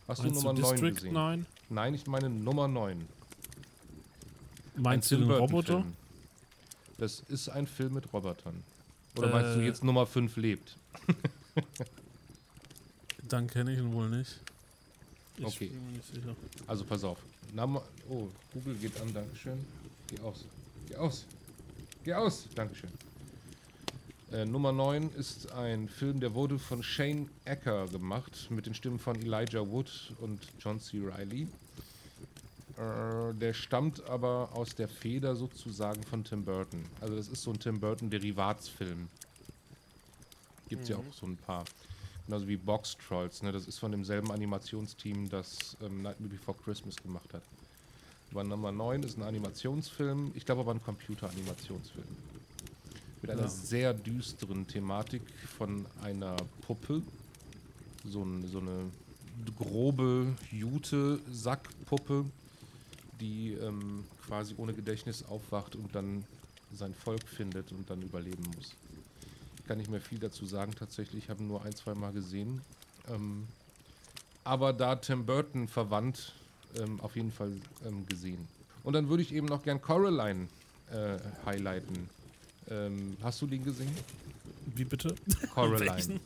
Speaker 2: Hast Meinst du Nummer du 9 District gesehen? 9? Nein, ich meine Nummer 9.
Speaker 1: Meinst du den Roboter?
Speaker 2: Das ist ein Film mit Robotern. Oder äh, meinst du äh. jetzt Nummer 5 lebt?
Speaker 1: Dann kenne ich ihn wohl nicht.
Speaker 2: Ich okay. bin mir nicht sicher. Also pass auf. Name, oh, Google geht an, Dankeschön. Geh aus. Geh aus. Geh aus. Dankeschön. Äh, Nummer 9 ist ein Film, der wurde von Shane Ecker gemacht, mit den Stimmen von Elijah Wood und John C. Reilly. Äh, der stammt aber aus der Feder sozusagen von Tim Burton. Also das ist so ein Tim Burton-Derivatsfilm. Gibt es mhm. ja auch so ein paar. Genauso wie Box Trolls. Ne? Das ist von demselben Animationsteam, das ähm, Nightmare Before Christmas gemacht hat. Aber Nummer 9 ist ein Animationsfilm. Ich glaube aber ein Computer-Animationsfilm. Mit einer ja. sehr düsteren Thematik von einer Puppe. So, ein, so eine grobe Jute-Sackpuppe, die ähm, quasi ohne Gedächtnis aufwacht und dann sein Volk findet und dann überleben muss. Kann nicht mehr viel dazu sagen tatsächlich, ich habe ihn nur ein, zwei Mal gesehen. Ähm, aber da Tim Burton verwandt, ähm, auf jeden Fall ähm, gesehen. Und dann würde ich eben noch gern Coraline äh, highlighten. Ähm, hast du den gesehen?
Speaker 1: Wie bitte?
Speaker 2: Coraline.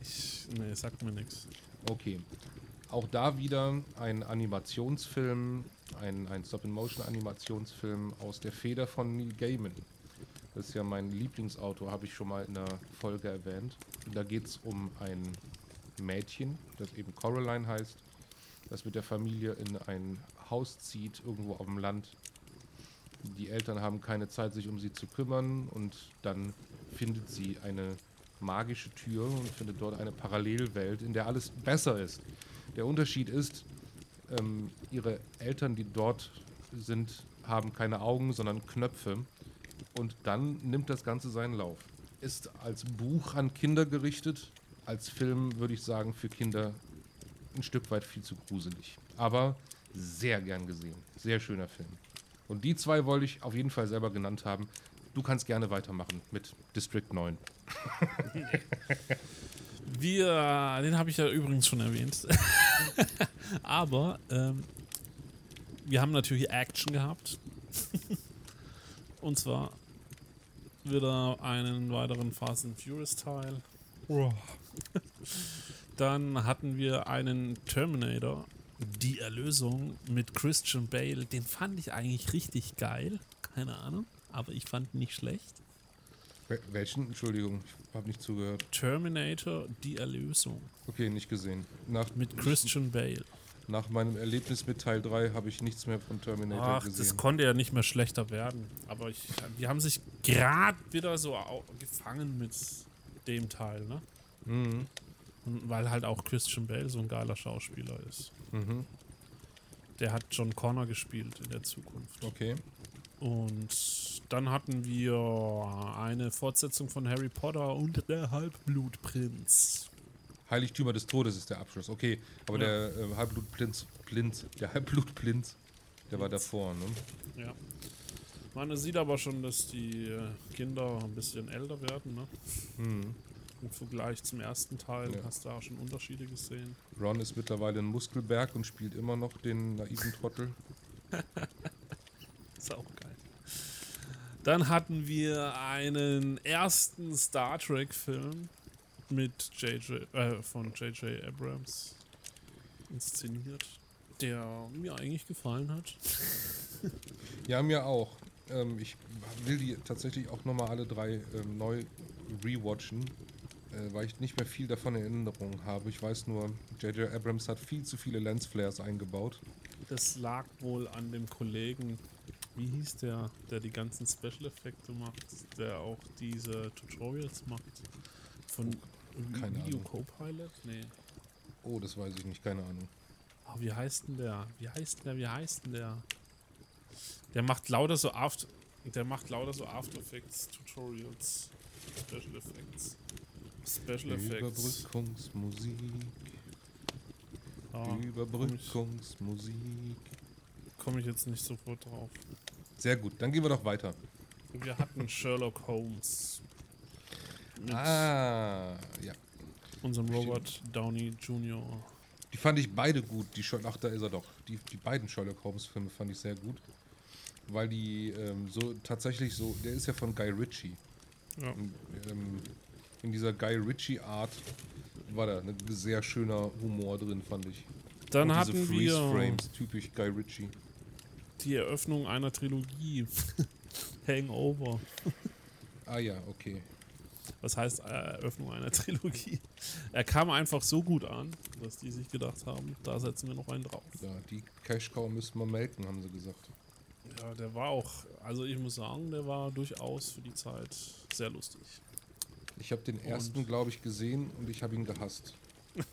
Speaker 1: ich, nee, sagt mir nichts.
Speaker 2: Okay. Auch da wieder ein Animationsfilm, ein, ein Stop-in-Motion-Animationsfilm aus der Feder von Neil Gaiman. Das ist ja mein Lieblingsautor, habe ich schon mal in der Folge erwähnt. Da geht es um ein Mädchen, das eben Coraline heißt, das mit der Familie in ein Haus zieht, irgendwo auf dem Land. Die Eltern haben keine Zeit, sich um sie zu kümmern und dann findet sie eine magische Tür und findet dort eine Parallelwelt, in der alles besser ist. Der Unterschied ist, ähm, ihre Eltern, die dort sind, haben keine Augen, sondern Knöpfe. Und dann nimmt das Ganze seinen Lauf. Ist als Buch an Kinder gerichtet, als Film würde ich sagen für Kinder ein Stück weit viel zu gruselig. Aber sehr gern gesehen. Sehr schöner Film. Und die zwei wollte ich auf jeden Fall selber genannt haben. Du kannst gerne weitermachen mit District 9.
Speaker 1: Wir, den habe ich ja übrigens schon erwähnt. Aber ähm, wir haben natürlich Action gehabt. Und zwar wieder einen weiteren Fast and Furious Teil. Dann hatten wir einen Terminator, die Erlösung mit Christian Bale. Den fand ich eigentlich richtig geil. Keine Ahnung, aber ich fand ihn nicht schlecht.
Speaker 2: Welchen? Entschuldigung, ich habe nicht zugehört.
Speaker 1: Terminator, die Erlösung.
Speaker 2: Okay, nicht gesehen.
Speaker 1: Nach, mit Christian Bale.
Speaker 2: Nach meinem Erlebnis mit Teil 3 habe ich nichts mehr von Terminator Ach, gesehen.
Speaker 1: Das konnte ja nicht mehr schlechter werden. Aber ich, die haben sich gerade wieder so gefangen mit dem Teil, ne? Mhm. Weil halt auch Christian Bale so ein geiler Schauspieler ist. Mhm. Der hat John Connor gespielt in der Zukunft.
Speaker 2: Okay.
Speaker 1: Und dann hatten wir eine Fortsetzung von Harry Potter und der Halbblutprinz.
Speaker 2: Heiligtümer des Todes ist der Abschluss. Okay, aber ja. der äh, Halbblutprinz, Plinz, der Halbblutprinz, der war davor, ne?
Speaker 1: Ja. Man sieht aber schon, dass die äh, Kinder ein bisschen älter werden, ne? Mhm. Im Vergleich zum ersten Teil ja. hast du auch schon Unterschiede gesehen.
Speaker 2: Ron ist mittlerweile ein Muskelberg und spielt immer noch den naiven Trottel.
Speaker 1: ist auch geil. Dann hatten wir einen ersten Star Trek-Film mit JJ, äh, von J.J. Abrams inszeniert, der mir eigentlich gefallen hat.
Speaker 2: ja, mir auch. Ähm, ich will die tatsächlich auch nochmal alle drei ähm, neu rewatchen, äh, weil ich nicht mehr viel davon in Erinnerung habe. Ich weiß nur, J.J. Abrams hat viel zu viele Lensflares eingebaut.
Speaker 1: Das lag wohl an dem Kollegen, wie hieß der, der die ganzen Special Effekte macht, der auch diese Tutorials macht? Von
Speaker 2: keine
Speaker 1: Video
Speaker 2: Ahnung.
Speaker 1: Copilot? Nee.
Speaker 2: Oh, das weiß ich nicht, keine Ahnung.
Speaker 1: Oh, wie heißt denn der? Wie heißt denn der? Wie heißt denn der? Der macht lauter so After. Der macht lauter so After Effects Tutorials. Special Effects. Special Effects.
Speaker 2: Überbrückungsmusik.
Speaker 1: Ah,
Speaker 2: Überbrückungsmusik.
Speaker 1: Komme ich jetzt nicht sofort drauf.
Speaker 2: Sehr gut, dann gehen wir doch weiter.
Speaker 1: Wir hatten Sherlock Holmes. Mit
Speaker 2: Ah, ja.
Speaker 1: unserem Robert Downey Jr.
Speaker 2: Die fand ich beide gut. Die Sherlock, ach, da ist er doch. Die, die beiden Sherlock Holmes-Filme fand ich sehr gut. Weil die ähm, so tatsächlich so, der ist ja von Guy Ritchie.
Speaker 1: Ja.
Speaker 2: Und, ähm, in dieser Guy Ritchie-Art war da ein sehr schöner Humor drin, fand ich.
Speaker 1: Dann
Speaker 2: Und
Speaker 1: hatten
Speaker 2: diese
Speaker 1: wir
Speaker 2: Freeze-Frames, typisch Guy Ritchie.
Speaker 1: die Eröffnung einer Trilogie. Hangover.
Speaker 2: Ah ja, okay.
Speaker 1: Was heißt äh, Eröffnung einer Trilogie? Er kam einfach so gut an, dass die sich gedacht haben, da setzen wir noch einen drauf.
Speaker 2: Ja, die Cash-Cow müssen wir melken, haben sie gesagt.
Speaker 1: Ja, der war auch, also ich muss sagen, der war durchaus für die Zeit sehr lustig.
Speaker 2: Ich habe den ersten, glaube ich, gesehen und ich habe ihn gehasst.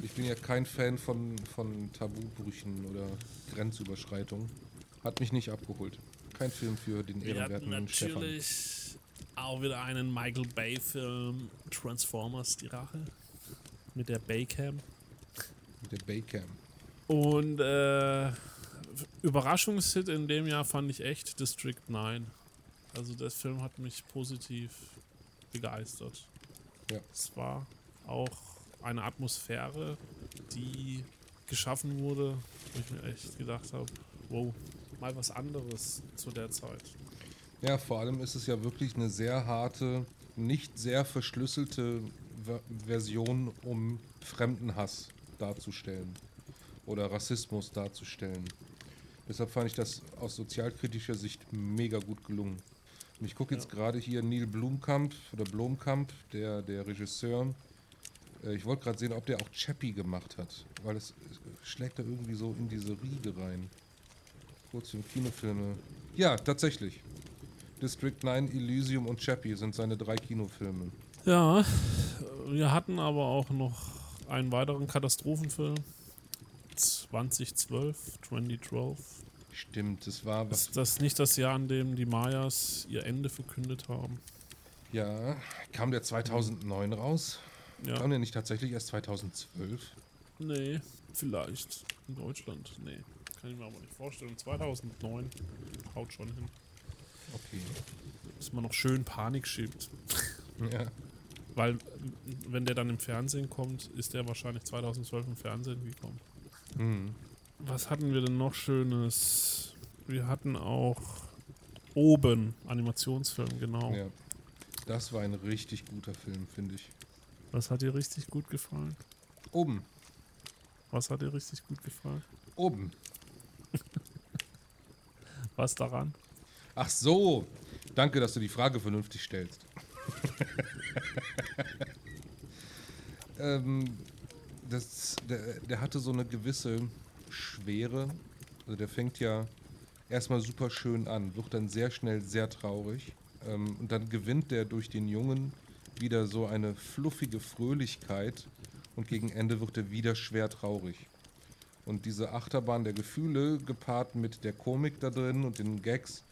Speaker 2: ich bin ja kein Fan von, von Tabubrüchen oder Grenzüberschreitungen. Hat mich nicht abgeholt. Kein Film für den ehrenwerten Stefan.
Speaker 1: natürlich auch wieder einen Michael Bay-Film, Transformers, die Rache, mit der Baycam.
Speaker 2: Mit der Baycam.
Speaker 1: Und äh, Überraschungshit in dem Jahr fand ich echt District 9. Also der Film hat mich positiv begeistert.
Speaker 2: Ja.
Speaker 1: Es war auch eine Atmosphäre, die geschaffen wurde, wo ich mir echt gedacht habe, wow, mal was anderes zu der Zeit.
Speaker 2: Ja, vor allem ist es ja wirklich eine sehr harte, nicht sehr verschlüsselte Ver Version, um Fremdenhass darzustellen oder Rassismus darzustellen. Deshalb fand ich das aus sozialkritischer Sicht mega gut gelungen. Und ich gucke jetzt
Speaker 1: Ja.
Speaker 2: gerade hier Neil Blumkamp oder Blomkamp, der, der Regisseur. Äh, Ich wollte gerade sehen, ob der auch Chappie gemacht hat, weil es schlägt da irgendwie so in diese Riege rein. Kurz für Kinofilme. Ja, tatsächlich. District 9, Elysium und Chappie sind seine drei Kinofilme.
Speaker 1: Ja, wir hatten aber auch noch einen weiteren Katastrophenfilm. 2012, 2012.
Speaker 2: Stimmt, das war was.
Speaker 1: Ist das nicht das Jahr, in dem die Mayas ihr Ende verkündet haben?
Speaker 2: Ja, kam der 2009 raus?
Speaker 1: Ja.
Speaker 2: Kam der nicht tatsächlich erst 2012?
Speaker 1: Nee, vielleicht. In Deutschland. Nee. Kann ich mir aber nicht vorstellen. 2009 haut schon hin.
Speaker 2: Okay.
Speaker 1: Dass man noch schön Panik schiebt.
Speaker 2: Ja.
Speaker 1: Weil, wenn der dann im Fernsehen kommt, ist der wahrscheinlich 2012 im Fernsehen gekommen.
Speaker 2: Mhm.
Speaker 1: Was hatten wir denn noch Schönes? Wir hatten auch Oben, Animationsfilm, genau.
Speaker 2: ja. Das war ein richtig guter Film, finde ich.
Speaker 1: Was hat dir richtig gut gefallen?
Speaker 2: Oben.
Speaker 1: Was hat dir richtig gut gefallen?
Speaker 2: Oben.
Speaker 1: Was daran?
Speaker 2: Ach so. Danke, dass du die Frage vernünftig stellst. ähm, das, der, der hatte so eine gewisse Schwere. Also der fängt ja erstmal super schön an, wird dann sehr schnell sehr traurig. Ähm, und dann gewinnt der durch den Jungen wieder so eine fluffige Fröhlichkeit und gegen Ende wird er wieder schwer traurig. Und diese Achterbahn der Gefühle gepaart mit der Komik da drin und den Gags,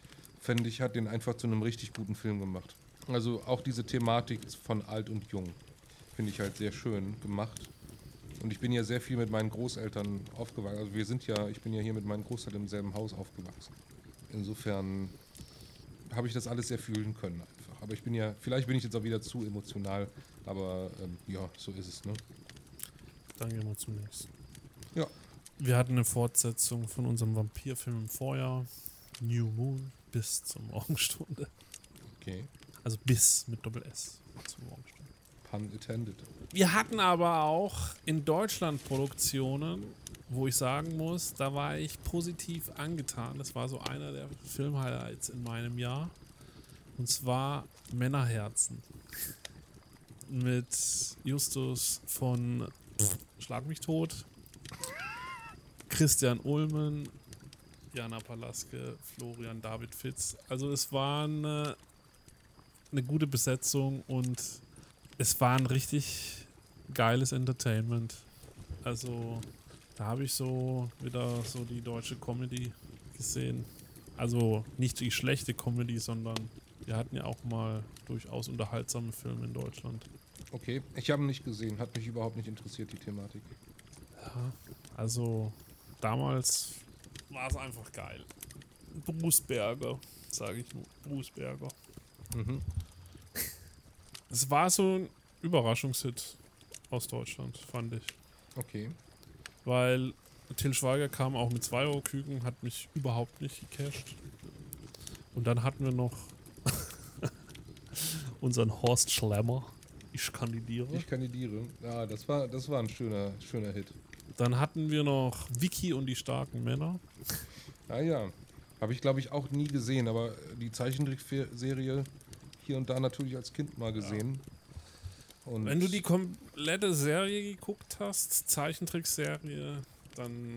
Speaker 2: fände ich, hat den einfach zu einem richtig guten Film gemacht. Also auch diese Thematik von alt und jung finde ich halt sehr schön gemacht. Und ich bin ja sehr viel mit meinen Großeltern aufgewachsen. Also wir sind ja, ich bin ja hier mit meinen Großeltern im selben Haus aufgewachsen. Insofern habe ich das alles sehr fühlen können einfach. Aber ich bin ja, vielleicht bin ich jetzt auch wieder zu emotional, aber ähm, ja, so ist es, ne?
Speaker 1: Dann gehen wir zum nächsten.
Speaker 2: Ja.
Speaker 1: Wir hatten eine Fortsetzung von unserem Vampirfilm im Vorjahr. New Moon bis zur Morgenstunde.
Speaker 2: Okay.
Speaker 1: Also bis mit Doppel S zur Morgenstunde.
Speaker 2: Pun intended.
Speaker 1: Wir hatten aber auch in Deutschland Produktionen, wo ich sagen muss, da war ich positiv angetan. Das war so einer der Filmhighlights in meinem Jahr. Und zwar Männerherzen. Mit Justus von Schlag mich tot, Christian Ulmen, Jana Palaske, Florian David Fitz. Also es war eine, eine gute Besetzung und es war ein richtig geiles Entertainment. Also da habe ich so wieder so die deutsche Comedy gesehen. Also nicht die schlechte Comedy, sondern wir hatten ja auch mal durchaus unterhaltsame Filme in Deutschland.
Speaker 2: Okay, ich habe ihn nicht gesehen, hat mich überhaupt nicht interessiert, die Thematik.
Speaker 1: Ja, also damals war es einfach geil. Bruce Berger, sage ich nur. Bruce Berger. Mhm. Es war so ein Überraschungshit aus Deutschland, fand ich.
Speaker 2: Okay.
Speaker 1: Weil Till Schweiger kam auch mit 2 Euro Küken, hat mich überhaupt nicht gecasht. Und dann hatten wir noch unseren Horst Schlemmer. Ich kandidiere.
Speaker 2: Ich kandidiere. Ja, das war, das war ein schöner, schöner Hit.
Speaker 1: Dann hatten wir noch Vicky und die starken Männer.
Speaker 2: Ah ja. Habe ich, glaube ich, auch nie gesehen, aber die Zeichentrickserie hier und da natürlich als Kind mal gesehen.
Speaker 1: Ja. Und Wenn du die komplette Serie geguckt hast, Zeichentrickserie, dann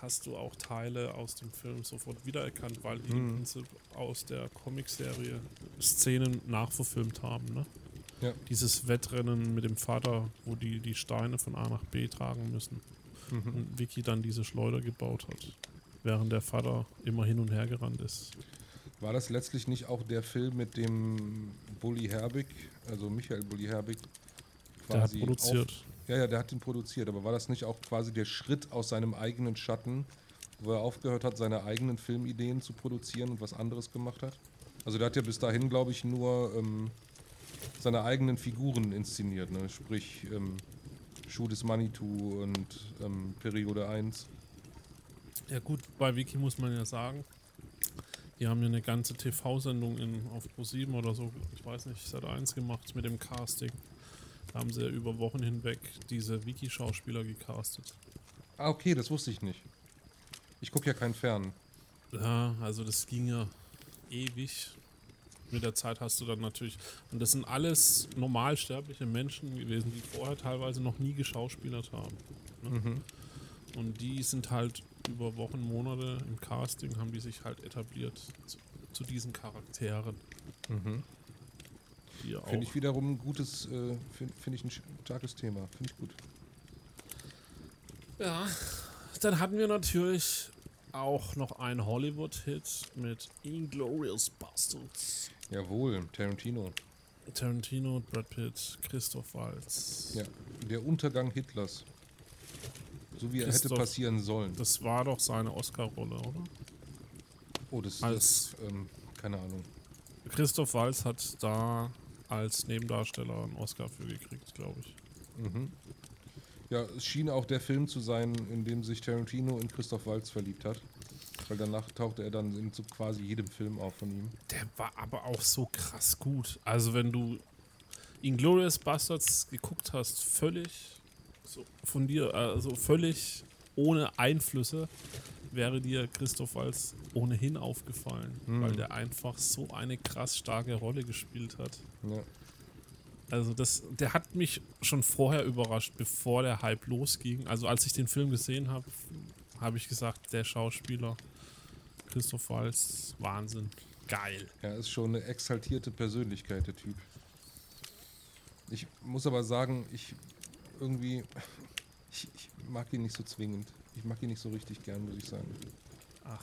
Speaker 1: hast du auch Teile aus dem Film sofort wiedererkannt, weil die mhm. im Prinzip aus der Comicserie Szenen nachverfilmt haben. Ne? Ja. Dieses Wettrennen mit dem Vater, wo die die Steine von A nach B tragen müssen. Mhm. Und Vicky dann diese Schleuder gebaut hat, während der Vater immer hin und her gerannt ist.
Speaker 2: War das letztlich nicht auch der Film mit dem Bully Herbig, also Michael Bully Herbig,
Speaker 1: quasi der hat produziert? Auf,
Speaker 2: ja, ja, der hat ihn produziert, aber war das nicht auch quasi der Schritt aus seinem eigenen Schatten, wo er aufgehört hat, seine eigenen Filmideen zu produzieren und was anderes gemacht hat? Also der hat ja bis dahin, glaube ich, nur ähm, seine eigenen Figuren inszeniert, ne? sprich ähm, Schuh des Manitou und ähm, Periode 1.
Speaker 1: Ja gut, bei Wiki muss man ja sagen, die haben ja eine ganze TV-Sendung auf Pro7 oder so, ich weiß nicht, seit 1 gemacht mit dem Casting. Da haben sie ja über Wochen hinweg diese Wiki-Schauspieler gecastet.
Speaker 2: Ah, okay, das wusste ich nicht. Ich gucke ja keinen Fern.
Speaker 1: Ja, also das ging ja ewig. Mit der Zeit hast du dann natürlich. Und das sind alles normalsterbliche Menschen gewesen, die vorher teilweise noch nie geschauspielert haben. Ne? Mhm. Und die sind halt über Wochen, Monate im Casting, haben die sich halt etabliert zu, zu diesen Charakteren. Mhm.
Speaker 2: Finde ich wiederum ein gutes, äh, finde find ich ein starkes Thema. Finde ich gut.
Speaker 1: Ja, dann hatten wir natürlich auch noch einen Hollywood-Hit mit Inglorious Bastards.
Speaker 2: Jawohl, Tarantino.
Speaker 1: Tarantino, Brad Pitt, Christoph Waltz.
Speaker 2: Ja, der Untergang Hitlers. So wie er hätte passieren sollen.
Speaker 1: Das war doch seine Oscar-Rolle, oder?
Speaker 2: Oh, das ist, ähm, keine Ahnung.
Speaker 1: Christoph Waltz hat da als Nebendarsteller einen Oscar für gekriegt, glaube ich. Mhm.
Speaker 2: Ja, es schien auch der Film zu sein, in dem sich Tarantino in Christoph Waltz verliebt hat. Weil danach tauchte er dann in so quasi jedem Film auf von ihm.
Speaker 1: Der war aber auch so krass gut. Also wenn du Inglorious Bastards geguckt hast, völlig so von dir, also völlig ohne Einflüsse, wäre dir Christoph Waltz ohnehin aufgefallen, mhm. weil der einfach so eine krass starke Rolle gespielt hat. Ja. Also das, der hat mich schon vorher überrascht, bevor der Hype losging. Also als ich den Film gesehen habe, habe ich gesagt, der Schauspieler Christoph Waltz, Wahnsinn, geil.
Speaker 2: Er ist schon eine exaltierte Persönlichkeit, der Typ. Ich muss aber sagen, ich irgendwie, ich, ich mag ihn nicht so zwingend. Ich mag ihn nicht so richtig gern, muss ich sagen. Ach.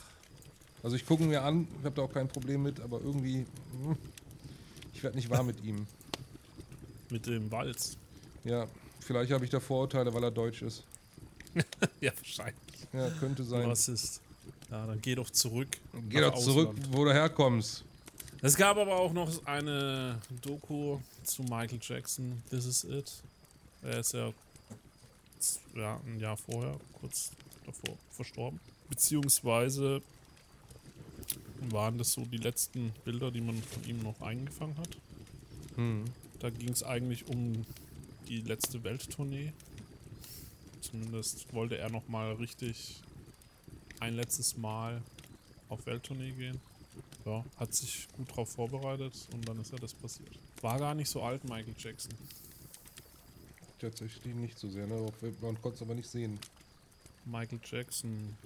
Speaker 2: Also ich gucke ihn mir an, ich habe da auch kein Problem mit, aber irgendwie, hm, ich werde nicht warm mit ihm.
Speaker 1: Mit dem Walz.
Speaker 2: Ja, vielleicht habe ich da Vorurteile, weil er deutsch ist.
Speaker 1: ja, wahrscheinlich.
Speaker 2: Ja, könnte sein.
Speaker 1: Was ist? Ja, dann geh doch zurück.
Speaker 2: Geh doch zurück, wo du herkommst.
Speaker 1: Es gab aber auch noch eine Doku zu Michael Jackson, This Is It. Er ist ja, ja ein Jahr vorher, kurz davor, verstorben. Beziehungsweise waren das so die letzten Bilder, die man von ihm noch eingefangen hat. Hm. Da ging es eigentlich um die letzte Welttournee. Zumindest wollte er noch mal richtig ein letztes Mal auf Welttournee gehen. Ja, hat sich gut darauf vorbereitet und dann ist ja das passiert. War gar nicht so alt, Michael Jackson.
Speaker 2: Tatsächlich nicht so sehr, ne? Man konnte es aber nicht sehen.
Speaker 1: Michael Jackson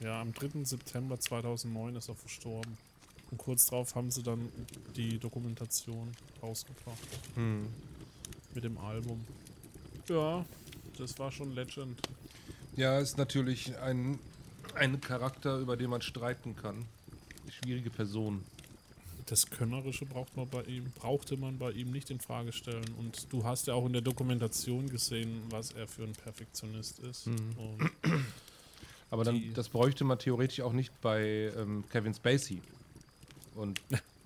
Speaker 1: Ja, am 3. September 2009 ist er verstorben. Und kurz darauf haben sie dann die Dokumentation rausgebracht. Hm. Mit dem Album. Ja, das war schon Legend.
Speaker 2: Ja, ist natürlich ein, ein Charakter, über den man streiten kann. Schwierige Person.
Speaker 1: Das Könnerische braucht man bei ihm, brauchte man bei ihm nicht in Frage stellen. Und du hast ja auch in der Dokumentation gesehen, was er für ein Perfektionist ist. Mhm.
Speaker 2: Aber dann, das bräuchte man theoretisch auch nicht bei ähm, Kevin Spacey. Und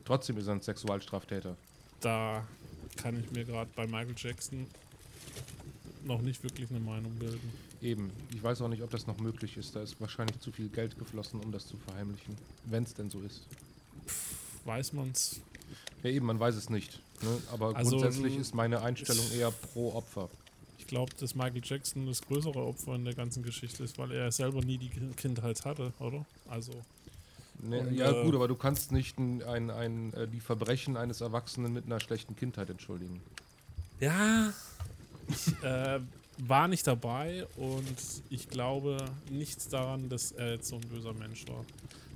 Speaker 2: trotzdem ist er ein Sexualstraftäter.
Speaker 1: Da kann ich mir gerade bei Michael Jackson noch nicht wirklich eine Meinung bilden.
Speaker 2: Eben. Ich weiß auch nicht, ob das noch möglich ist. Da ist wahrscheinlich zu viel Geld geflossen, um das zu verheimlichen. Wenn es denn so ist.
Speaker 1: Pff, weiß man's?
Speaker 2: Ja, eben, man weiß es nicht. Ne? Aber also, grundsätzlich ist meine Einstellung eher pro Opfer.
Speaker 1: Ich glaube, dass Michael Jackson das größere Opfer in der ganzen Geschichte ist, weil er selber nie die Kindheit hatte, oder? Also.
Speaker 2: Nee, und, ja, äh, gut, aber du kannst nicht ein, ein, ein, äh, die Verbrechen eines Erwachsenen mit einer schlechten Kindheit entschuldigen.
Speaker 1: Ja, ich äh, war nicht dabei und ich glaube nichts daran, dass er jetzt so ein böser Mensch war.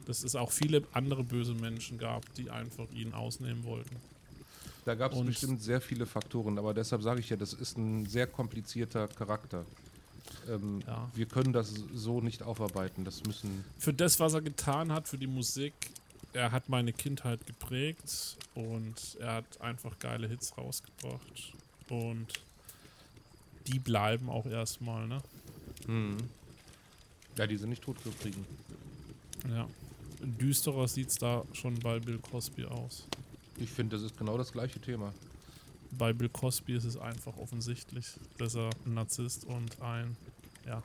Speaker 1: Dass es auch viele andere böse Menschen gab, die einfach ihn ausnehmen wollten.
Speaker 2: Da gab es bestimmt sehr viele Faktoren, aber deshalb sage ich ja, das ist ein sehr komplizierter Charakter. Ähm, ja. Wir können das so nicht aufarbeiten. Das müssen.
Speaker 1: Für das, was er getan hat, für die Musik, er hat meine Kindheit geprägt und er hat einfach geile Hits rausgebracht. Und die bleiben auch erstmal, ne?
Speaker 2: Hm. Ja, die sind nicht tot zu kriegen.
Speaker 1: Ja. Düsterer sieht es da schon bei Bill Cosby aus.
Speaker 2: Ich finde, das ist genau das gleiche Thema.
Speaker 1: Bei Bill Cosby ist es einfach offensichtlich, dass er ein Narzisst und ein, ja,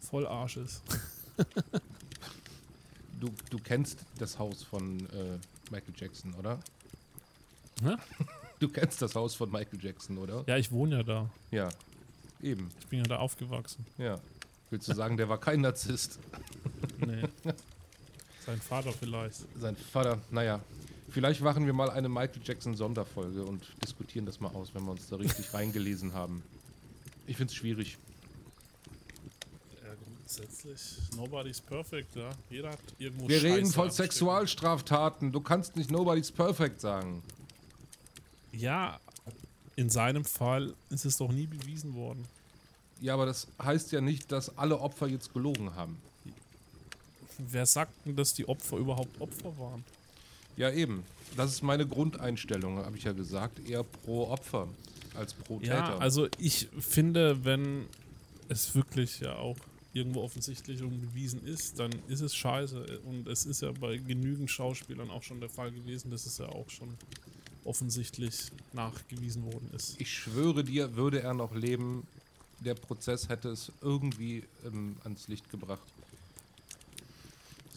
Speaker 1: Vollarsch ist.
Speaker 2: du, du kennst das Haus von äh, Michael Jackson, oder?
Speaker 1: Hä?
Speaker 2: Du kennst das Haus von Michael Jackson, oder?
Speaker 1: Ja, ich wohne ja da.
Speaker 2: Ja, eben.
Speaker 1: Ich bin ja da aufgewachsen.
Speaker 2: Ja. Willst du sagen, der war kein Narzisst?
Speaker 1: nee. Sein Vater vielleicht.
Speaker 2: Sein Vater, naja. Vielleicht machen wir mal eine Michael Jackson Sonderfolge und diskutieren das mal aus, wenn wir uns da richtig reingelesen haben. Ich finde es schwierig.
Speaker 1: Ja, grundsätzlich. Nobody's perfect, ja. Jeder hat irgendwo
Speaker 2: Wir Scheiße reden von Sexualstraftaten. Du kannst nicht Nobody's perfect sagen.
Speaker 1: Ja, in seinem Fall ist es doch nie bewiesen worden.
Speaker 2: Ja, aber das heißt ja nicht, dass alle Opfer jetzt gelogen haben.
Speaker 1: Wer sagt denn, dass die Opfer überhaupt Opfer waren?
Speaker 2: Ja, eben. Das ist meine Grundeinstellung, habe ich ja gesagt. Eher pro Opfer als pro Täter.
Speaker 1: Ja, also ich finde, wenn es wirklich ja auch irgendwo offensichtlich bewiesen ist, dann ist es scheiße. Und es ist ja bei genügend Schauspielern auch schon der Fall gewesen, dass es ja auch schon offensichtlich nachgewiesen worden ist.
Speaker 2: Ich schwöre dir, würde er noch leben, der Prozess hätte es irgendwie ähm, ans Licht gebracht.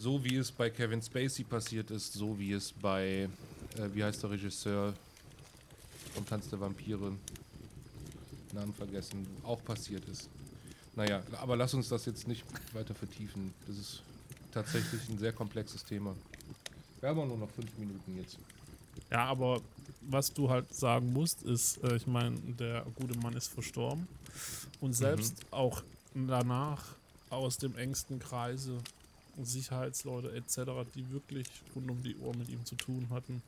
Speaker 2: So wie es bei Kevin Spacey passiert ist, so wie es bei, äh, wie heißt der Regisseur vom Tanz der Vampire, Namen vergessen, auch passiert ist. Naja, aber lass uns das jetzt nicht weiter vertiefen. Das ist tatsächlich ein sehr komplexes Thema. Wir haben auch nur noch fünf Minuten jetzt.
Speaker 1: Ja, aber was du halt sagen musst, ist, äh, ich meine, der gute Mann ist verstorben. Und selbst mhm. auch danach aus dem engsten Kreise Sicherheitsleute etc., die wirklich rund um die Uhr mit ihm zu tun hatten,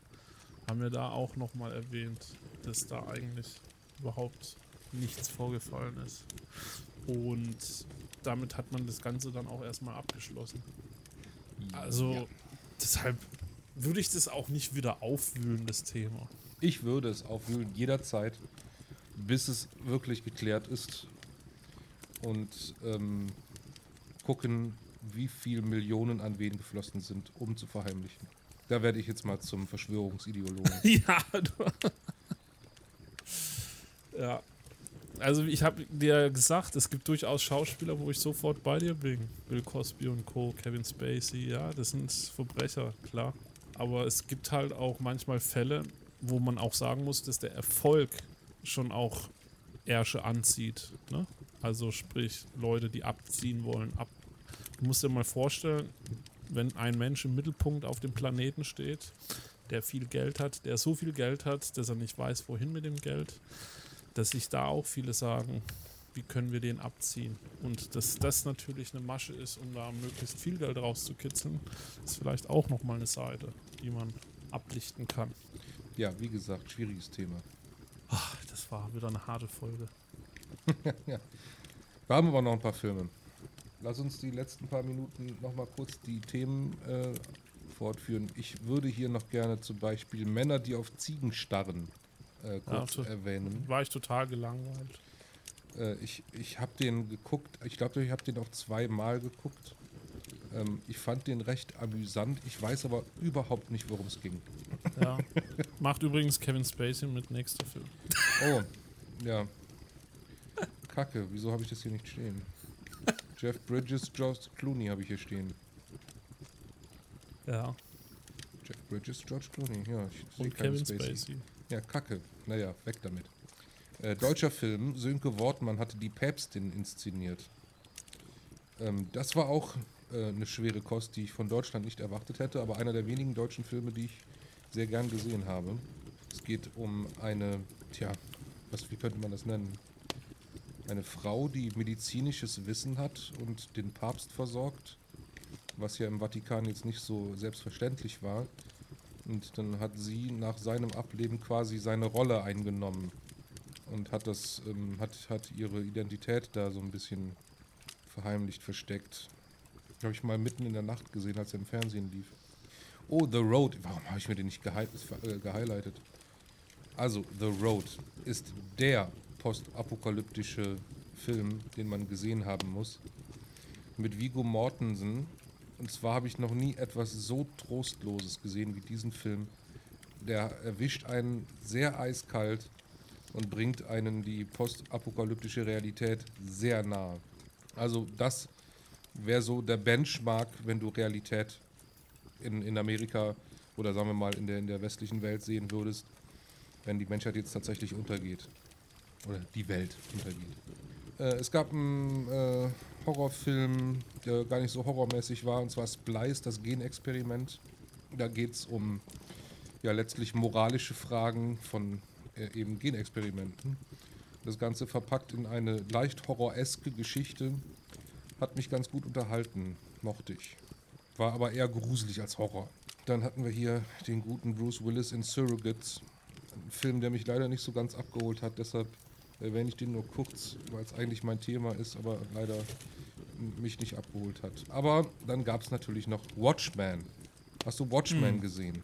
Speaker 1: haben wir da auch nochmal erwähnt, dass da eigentlich überhaupt nichts vorgefallen ist. Und damit hat man das Ganze dann auch erstmal abgeschlossen. Also ja. deshalb würde ich das auch nicht wieder aufwühlen, das Thema.
Speaker 2: Ich würde es aufwühlen, jederzeit, bis es wirklich geklärt ist. Und ähm, gucken, wie viel Millionen an wen geflossen sind, um zu verheimlichen. Da werde ich jetzt mal zum Verschwörungsideologen.
Speaker 1: ja, du. ja. Also ich habe dir gesagt, es gibt durchaus Schauspieler, wo ich sofort bei dir bin. Bill Cosby und Co., Kevin Spacey, ja, das sind Verbrecher, klar. Aber es gibt halt auch manchmal Fälle, wo man auch sagen muss, dass der Erfolg schon auch Ärsche anzieht. Ne? Also sprich Leute, die abziehen wollen, ab, Du musst dir mal vorstellen, wenn ein Mensch im Mittelpunkt auf dem Planeten steht, der viel Geld hat, der so viel Geld hat, dass er nicht weiß, wohin mit dem Geld, dass sich da auch viele sagen, wie können wir den abziehen. Und dass das natürlich eine Masche ist, um da möglichst viel Geld rauszukitzeln, ist vielleicht auch nochmal eine Seite, die man ablichten kann.
Speaker 2: Ja, wie gesagt, schwieriges Thema.
Speaker 1: Ach, das war wieder eine harte Folge.
Speaker 2: ja. Wir haben aber noch ein paar Filme. Lass uns die letzten paar Minuten nochmal kurz die Themen äh, fortführen. Ich würde hier noch gerne zum Beispiel Männer, die auf Ziegen starren, äh, kurz ja, erwähnen.
Speaker 1: War ich total gelangweilt.
Speaker 2: Äh, ich ich habe den geguckt, ich glaube, ich habe den auch zweimal geguckt. Ähm, ich fand den recht amüsant. Ich weiß aber überhaupt nicht, worum es ging.
Speaker 1: Ja. Macht übrigens Kevin Spacey mit nächster Film.
Speaker 2: Oh, ja. Kacke, wieso habe ich das hier nicht stehen? Jeff Bridges, George Clooney habe ich hier stehen.
Speaker 1: Ja.
Speaker 2: Jeff Bridges, George Clooney, ja.
Speaker 1: Ich Und Kevin Spacey. Spacey.
Speaker 2: Ja, Kacke. Naja, weg damit. Äh, deutscher Film, Sönke Wortmann hatte die Päpstin inszeniert. Ähm, das war auch äh, eine schwere Kost, die ich von Deutschland nicht erwartet hätte, aber einer der wenigen deutschen Filme, die ich sehr gern gesehen habe. Es geht um eine, tja, was, wie könnte man das nennen? Eine Frau, die medizinisches Wissen hat und den Papst versorgt, was ja im Vatikan jetzt nicht so selbstverständlich war. Und dann hat sie nach seinem Ableben quasi seine Rolle eingenommen und hat das, ähm, hat, hat ihre Identität da so ein bisschen verheimlicht, versteckt. Habe ich mal mitten in der Nacht gesehen, als er im Fernsehen lief. Oh, The Road. Warum habe ich mir den nicht äh, gehighlightet? Also, The Road ist der postapokalyptische Film, den man gesehen haben muss. Mit Vigo Mortensen. Und zwar habe ich noch nie etwas so Trostloses gesehen wie diesen Film. Der erwischt einen sehr eiskalt und bringt einen die postapokalyptische Realität sehr nahe. Also das wäre so der Benchmark, wenn du Realität in, in Amerika oder sagen wir mal in der, in der westlichen Welt sehen würdest, wenn die Menschheit jetzt tatsächlich untergeht. Oder die Welt untergeht. Äh, es gab einen äh, Horrorfilm, der gar nicht so horrormäßig war, und zwar Splice, das Genexperiment. Da geht es um ja letztlich moralische Fragen von äh, eben Genexperimenten. Das Ganze verpackt in eine leicht horroreske Geschichte, hat mich ganz gut unterhalten, mochte ich. War aber eher gruselig als Horror. Dann hatten wir hier den guten Bruce Willis in Surrogates. Ein Film, der mich leider nicht so ganz abgeholt hat. Deshalb erwähne ich den nur kurz, weil es eigentlich mein Thema ist, aber leider mich nicht abgeholt hat. Aber dann gab es natürlich noch Watchmen. Hast du Watchmen hm. gesehen?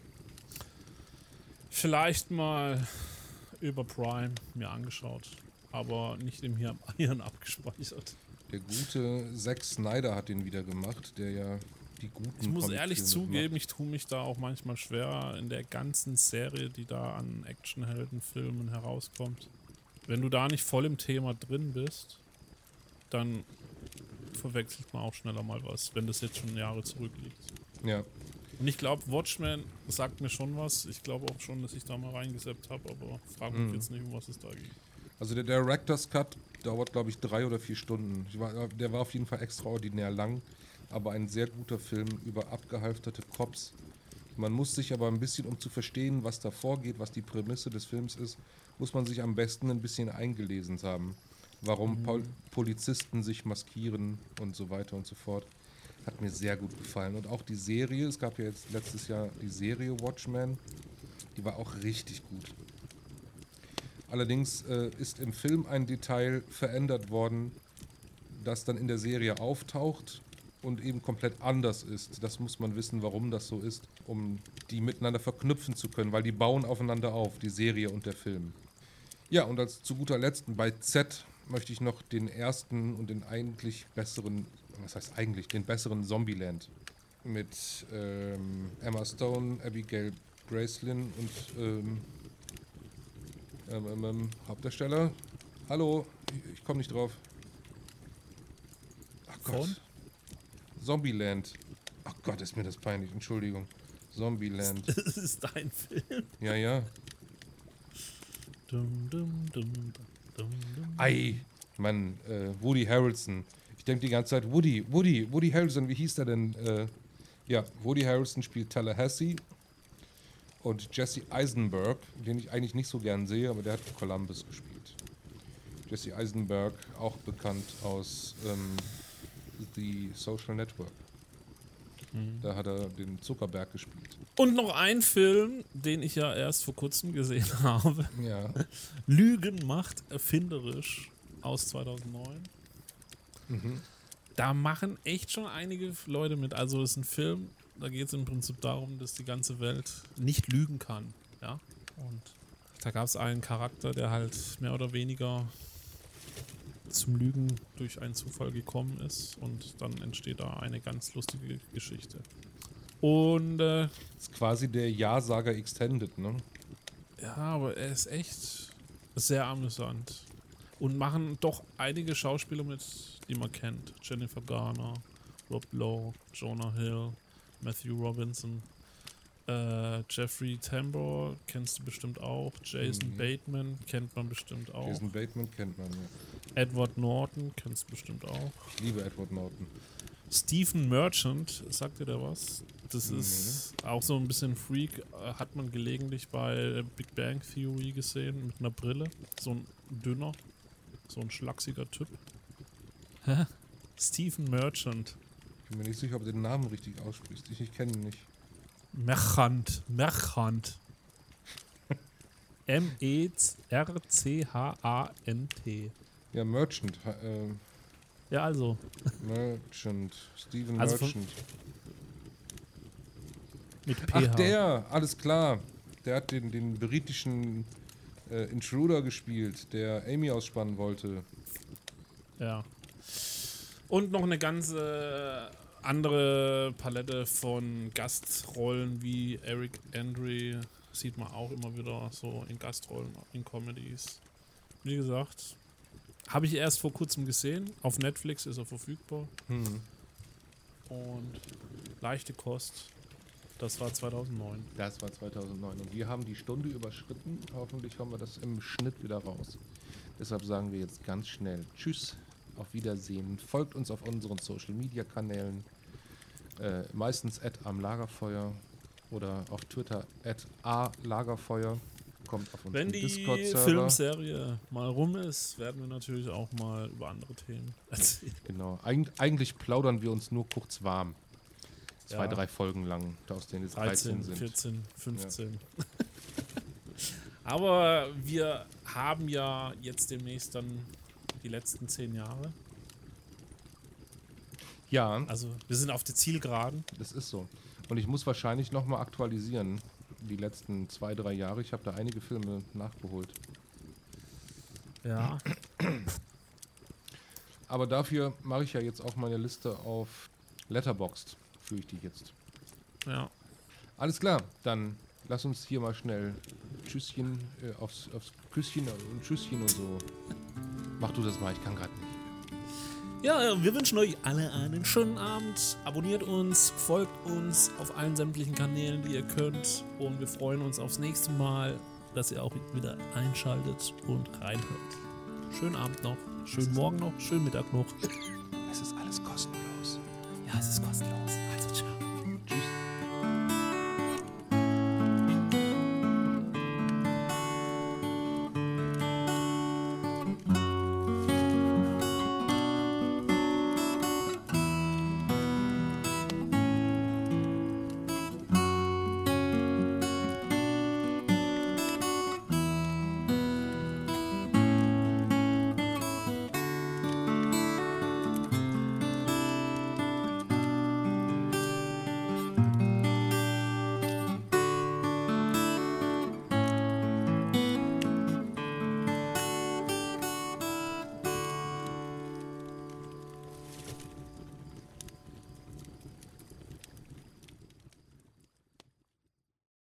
Speaker 1: Vielleicht mal über Prime mir angeschaut, aber nicht im Hirn abgespeichert.
Speaker 2: Der gute Zack Snyder hat den wieder gemacht, der ja die guten.
Speaker 1: Ich muss ehrlich zugeben, macht. ich tue mich da auch manchmal schwer in der ganzen Serie, die da an Actionheldenfilmen herauskommt. Wenn du da nicht voll im Thema drin bist, dann verwechselt man auch schneller mal was, wenn das jetzt schon Jahre zurückliegt.
Speaker 2: Ja.
Speaker 1: Und ich glaube, Watchmen sagt mir schon was. Ich glaube auch schon, dass ich da mal reingeseppt habe, aber frage mich mhm. jetzt nicht, um was es da geht.
Speaker 2: Also der Director's Cut dauert, glaube ich, drei oder vier Stunden. War, der war auf jeden Fall extraordinär lang, aber ein sehr guter Film über abgehalfterte Cops. Man muss sich aber ein bisschen, um zu verstehen, was da vorgeht, was die Prämisse des Films ist, muss man sich am besten ein bisschen eingelesen haben. Warum mhm. Pol Polizisten sich maskieren und so weiter und so fort. Hat mir sehr gut gefallen. Und auch die Serie, es gab ja jetzt letztes Jahr die Serie Watchmen, die war auch richtig gut. Allerdings äh, ist im Film ein Detail verändert worden, das dann in der Serie auftaucht und eben komplett anders ist. Das muss man wissen, warum das so ist, um die miteinander verknüpfen zu können, weil die bauen aufeinander auf, die Serie und der Film. Ja, und als zu guter Letzt bei Z möchte ich noch den ersten und den eigentlich besseren, was heißt eigentlich, den besseren Zombieland mit ähm, Emma Stone, Abigail Gracelyn und ähm, ähm, ähm, ähm, Hauptdarsteller. Hallo, ich, ich komme nicht drauf. Ach Gott. Von? Zombieland. Ach Gott, ist mir das peinlich. Entschuldigung. Zombieland.
Speaker 1: Das ist dein Film?
Speaker 2: Ja, ja. Dum, dum, dum, Ei, Mann, äh, Woody Harrelson. Ich denke die ganze Zeit, Woody, Woody, Woody Harrelson, wie hieß der denn? Äh, ja, Woody Harrelson spielt Tallahassee und Jesse Eisenberg, den ich eigentlich nicht so gern sehe, aber der hat Columbus gespielt. Jesse Eisenberg, auch bekannt aus ähm, The Social Network. Mhm. Da hat er den Zuckerberg gespielt.
Speaker 1: Und noch ein Film, den ich ja erst vor kurzem gesehen habe.
Speaker 2: Ja.
Speaker 1: Lügen macht erfinderisch aus 2009. Mhm. Da machen echt schon einige Leute mit. Also es ist ein Film, da geht es im Prinzip darum, dass die ganze Welt nicht lügen kann. Ja. Und da gab es einen Charakter, der halt mehr oder weniger zum Lügen durch einen Zufall gekommen ist und dann entsteht da eine ganz lustige Geschichte. Und äh,
Speaker 2: ist quasi der Ja-Sager Extended, ne?
Speaker 1: Ja, aber er ist echt sehr amüsant. Und machen doch einige Schauspieler mit, die man kennt. Jennifer Garner, Rob Lowe, Jonah Hill, Matthew Robinson, äh, Jeffrey Tambor kennst du bestimmt auch. Jason mhm. Bateman kennt man bestimmt auch.
Speaker 2: Jason Bateman kennt man, ja.
Speaker 1: Edward Norton kennst du bestimmt auch.
Speaker 2: Ich liebe Edward Norton.
Speaker 1: Stephen Merchant, sagt dir der was? Das mhm. ist auch so ein bisschen Freak. Äh, hat man gelegentlich bei Big Bang Theory gesehen mit einer Brille. So ein dünner, so ein schlachsiger Typ. Hä? Stephen Merchant.
Speaker 2: Ich bin mir nicht sicher, ob du den Namen richtig aussprichst. Ich, ich kenne ihn nicht.
Speaker 1: Merchant. Merchant. M-E-R-C-H-A-N-T.
Speaker 2: Ja, Merchant. Äh,
Speaker 1: ja, also.
Speaker 2: Merchant. Steven also Merchant.
Speaker 1: Mit PH.
Speaker 2: Ach, der, alles klar. Der hat den, den britischen äh, Intruder gespielt, der Amy ausspannen wollte.
Speaker 1: Ja. Und noch eine ganze andere Palette von Gastrollen wie Eric Andre sieht man auch immer wieder so in Gastrollen in Comedies. Wie gesagt, habe ich erst vor kurzem gesehen. Auf Netflix ist er verfügbar.
Speaker 2: Hm.
Speaker 1: Und leichte Kost. Das war 2009.
Speaker 2: Das war 2009. Und wir haben die Stunde überschritten. Hoffentlich haben wir das im Schnitt wieder raus. Deshalb sagen wir jetzt ganz schnell Tschüss, auf Wiedersehen. Folgt uns auf unseren Social Media Kanälen. Äh, meistens am Lagerfeuer oder auf Twitter at a Lagerfeuer kommt auf
Speaker 1: unseren Discord-Server. Wenn die Filmserie mal rum ist, werden wir natürlich auch mal über andere Themen erzählen.
Speaker 2: Genau. Eig eigentlich plaudern wir uns nur kurz warm. Zwei, ja. drei Folgen lang, aus denen es 13, 13 sind.
Speaker 1: 14, 15. Ja. Aber wir haben ja jetzt demnächst dann die letzten zehn Jahre.
Speaker 2: Ja.
Speaker 1: Also wir sind auf der Zielgeraden.
Speaker 2: Das ist so. Und ich muss wahrscheinlich nochmal aktualisieren die letzten zwei, drei Jahre. Ich habe da einige Filme nachgeholt.
Speaker 1: Ja.
Speaker 2: Aber dafür mache ich ja jetzt auch meine Liste auf Letterboxd, fühle ich die jetzt.
Speaker 1: Ja.
Speaker 2: Alles klar, dann lass uns hier mal schnell Tschüsschen, äh, aufs, aufs Küsschen und Tschüsschen und so. Mach du das mal, ich kann gerade nicht.
Speaker 1: Ja, wir wünschen euch alle einen schönen Abend. Abonniert uns, folgt uns auf allen sämtlichen Kanälen, die ihr könnt. Und wir freuen uns aufs nächste Mal, dass ihr auch wieder einschaltet und reinhört. Schönen Abend noch, schönen Morgen noch, schönen Mittag noch.
Speaker 2: Es ist alles kostenlos.
Speaker 1: Ja, es ist kostenlos.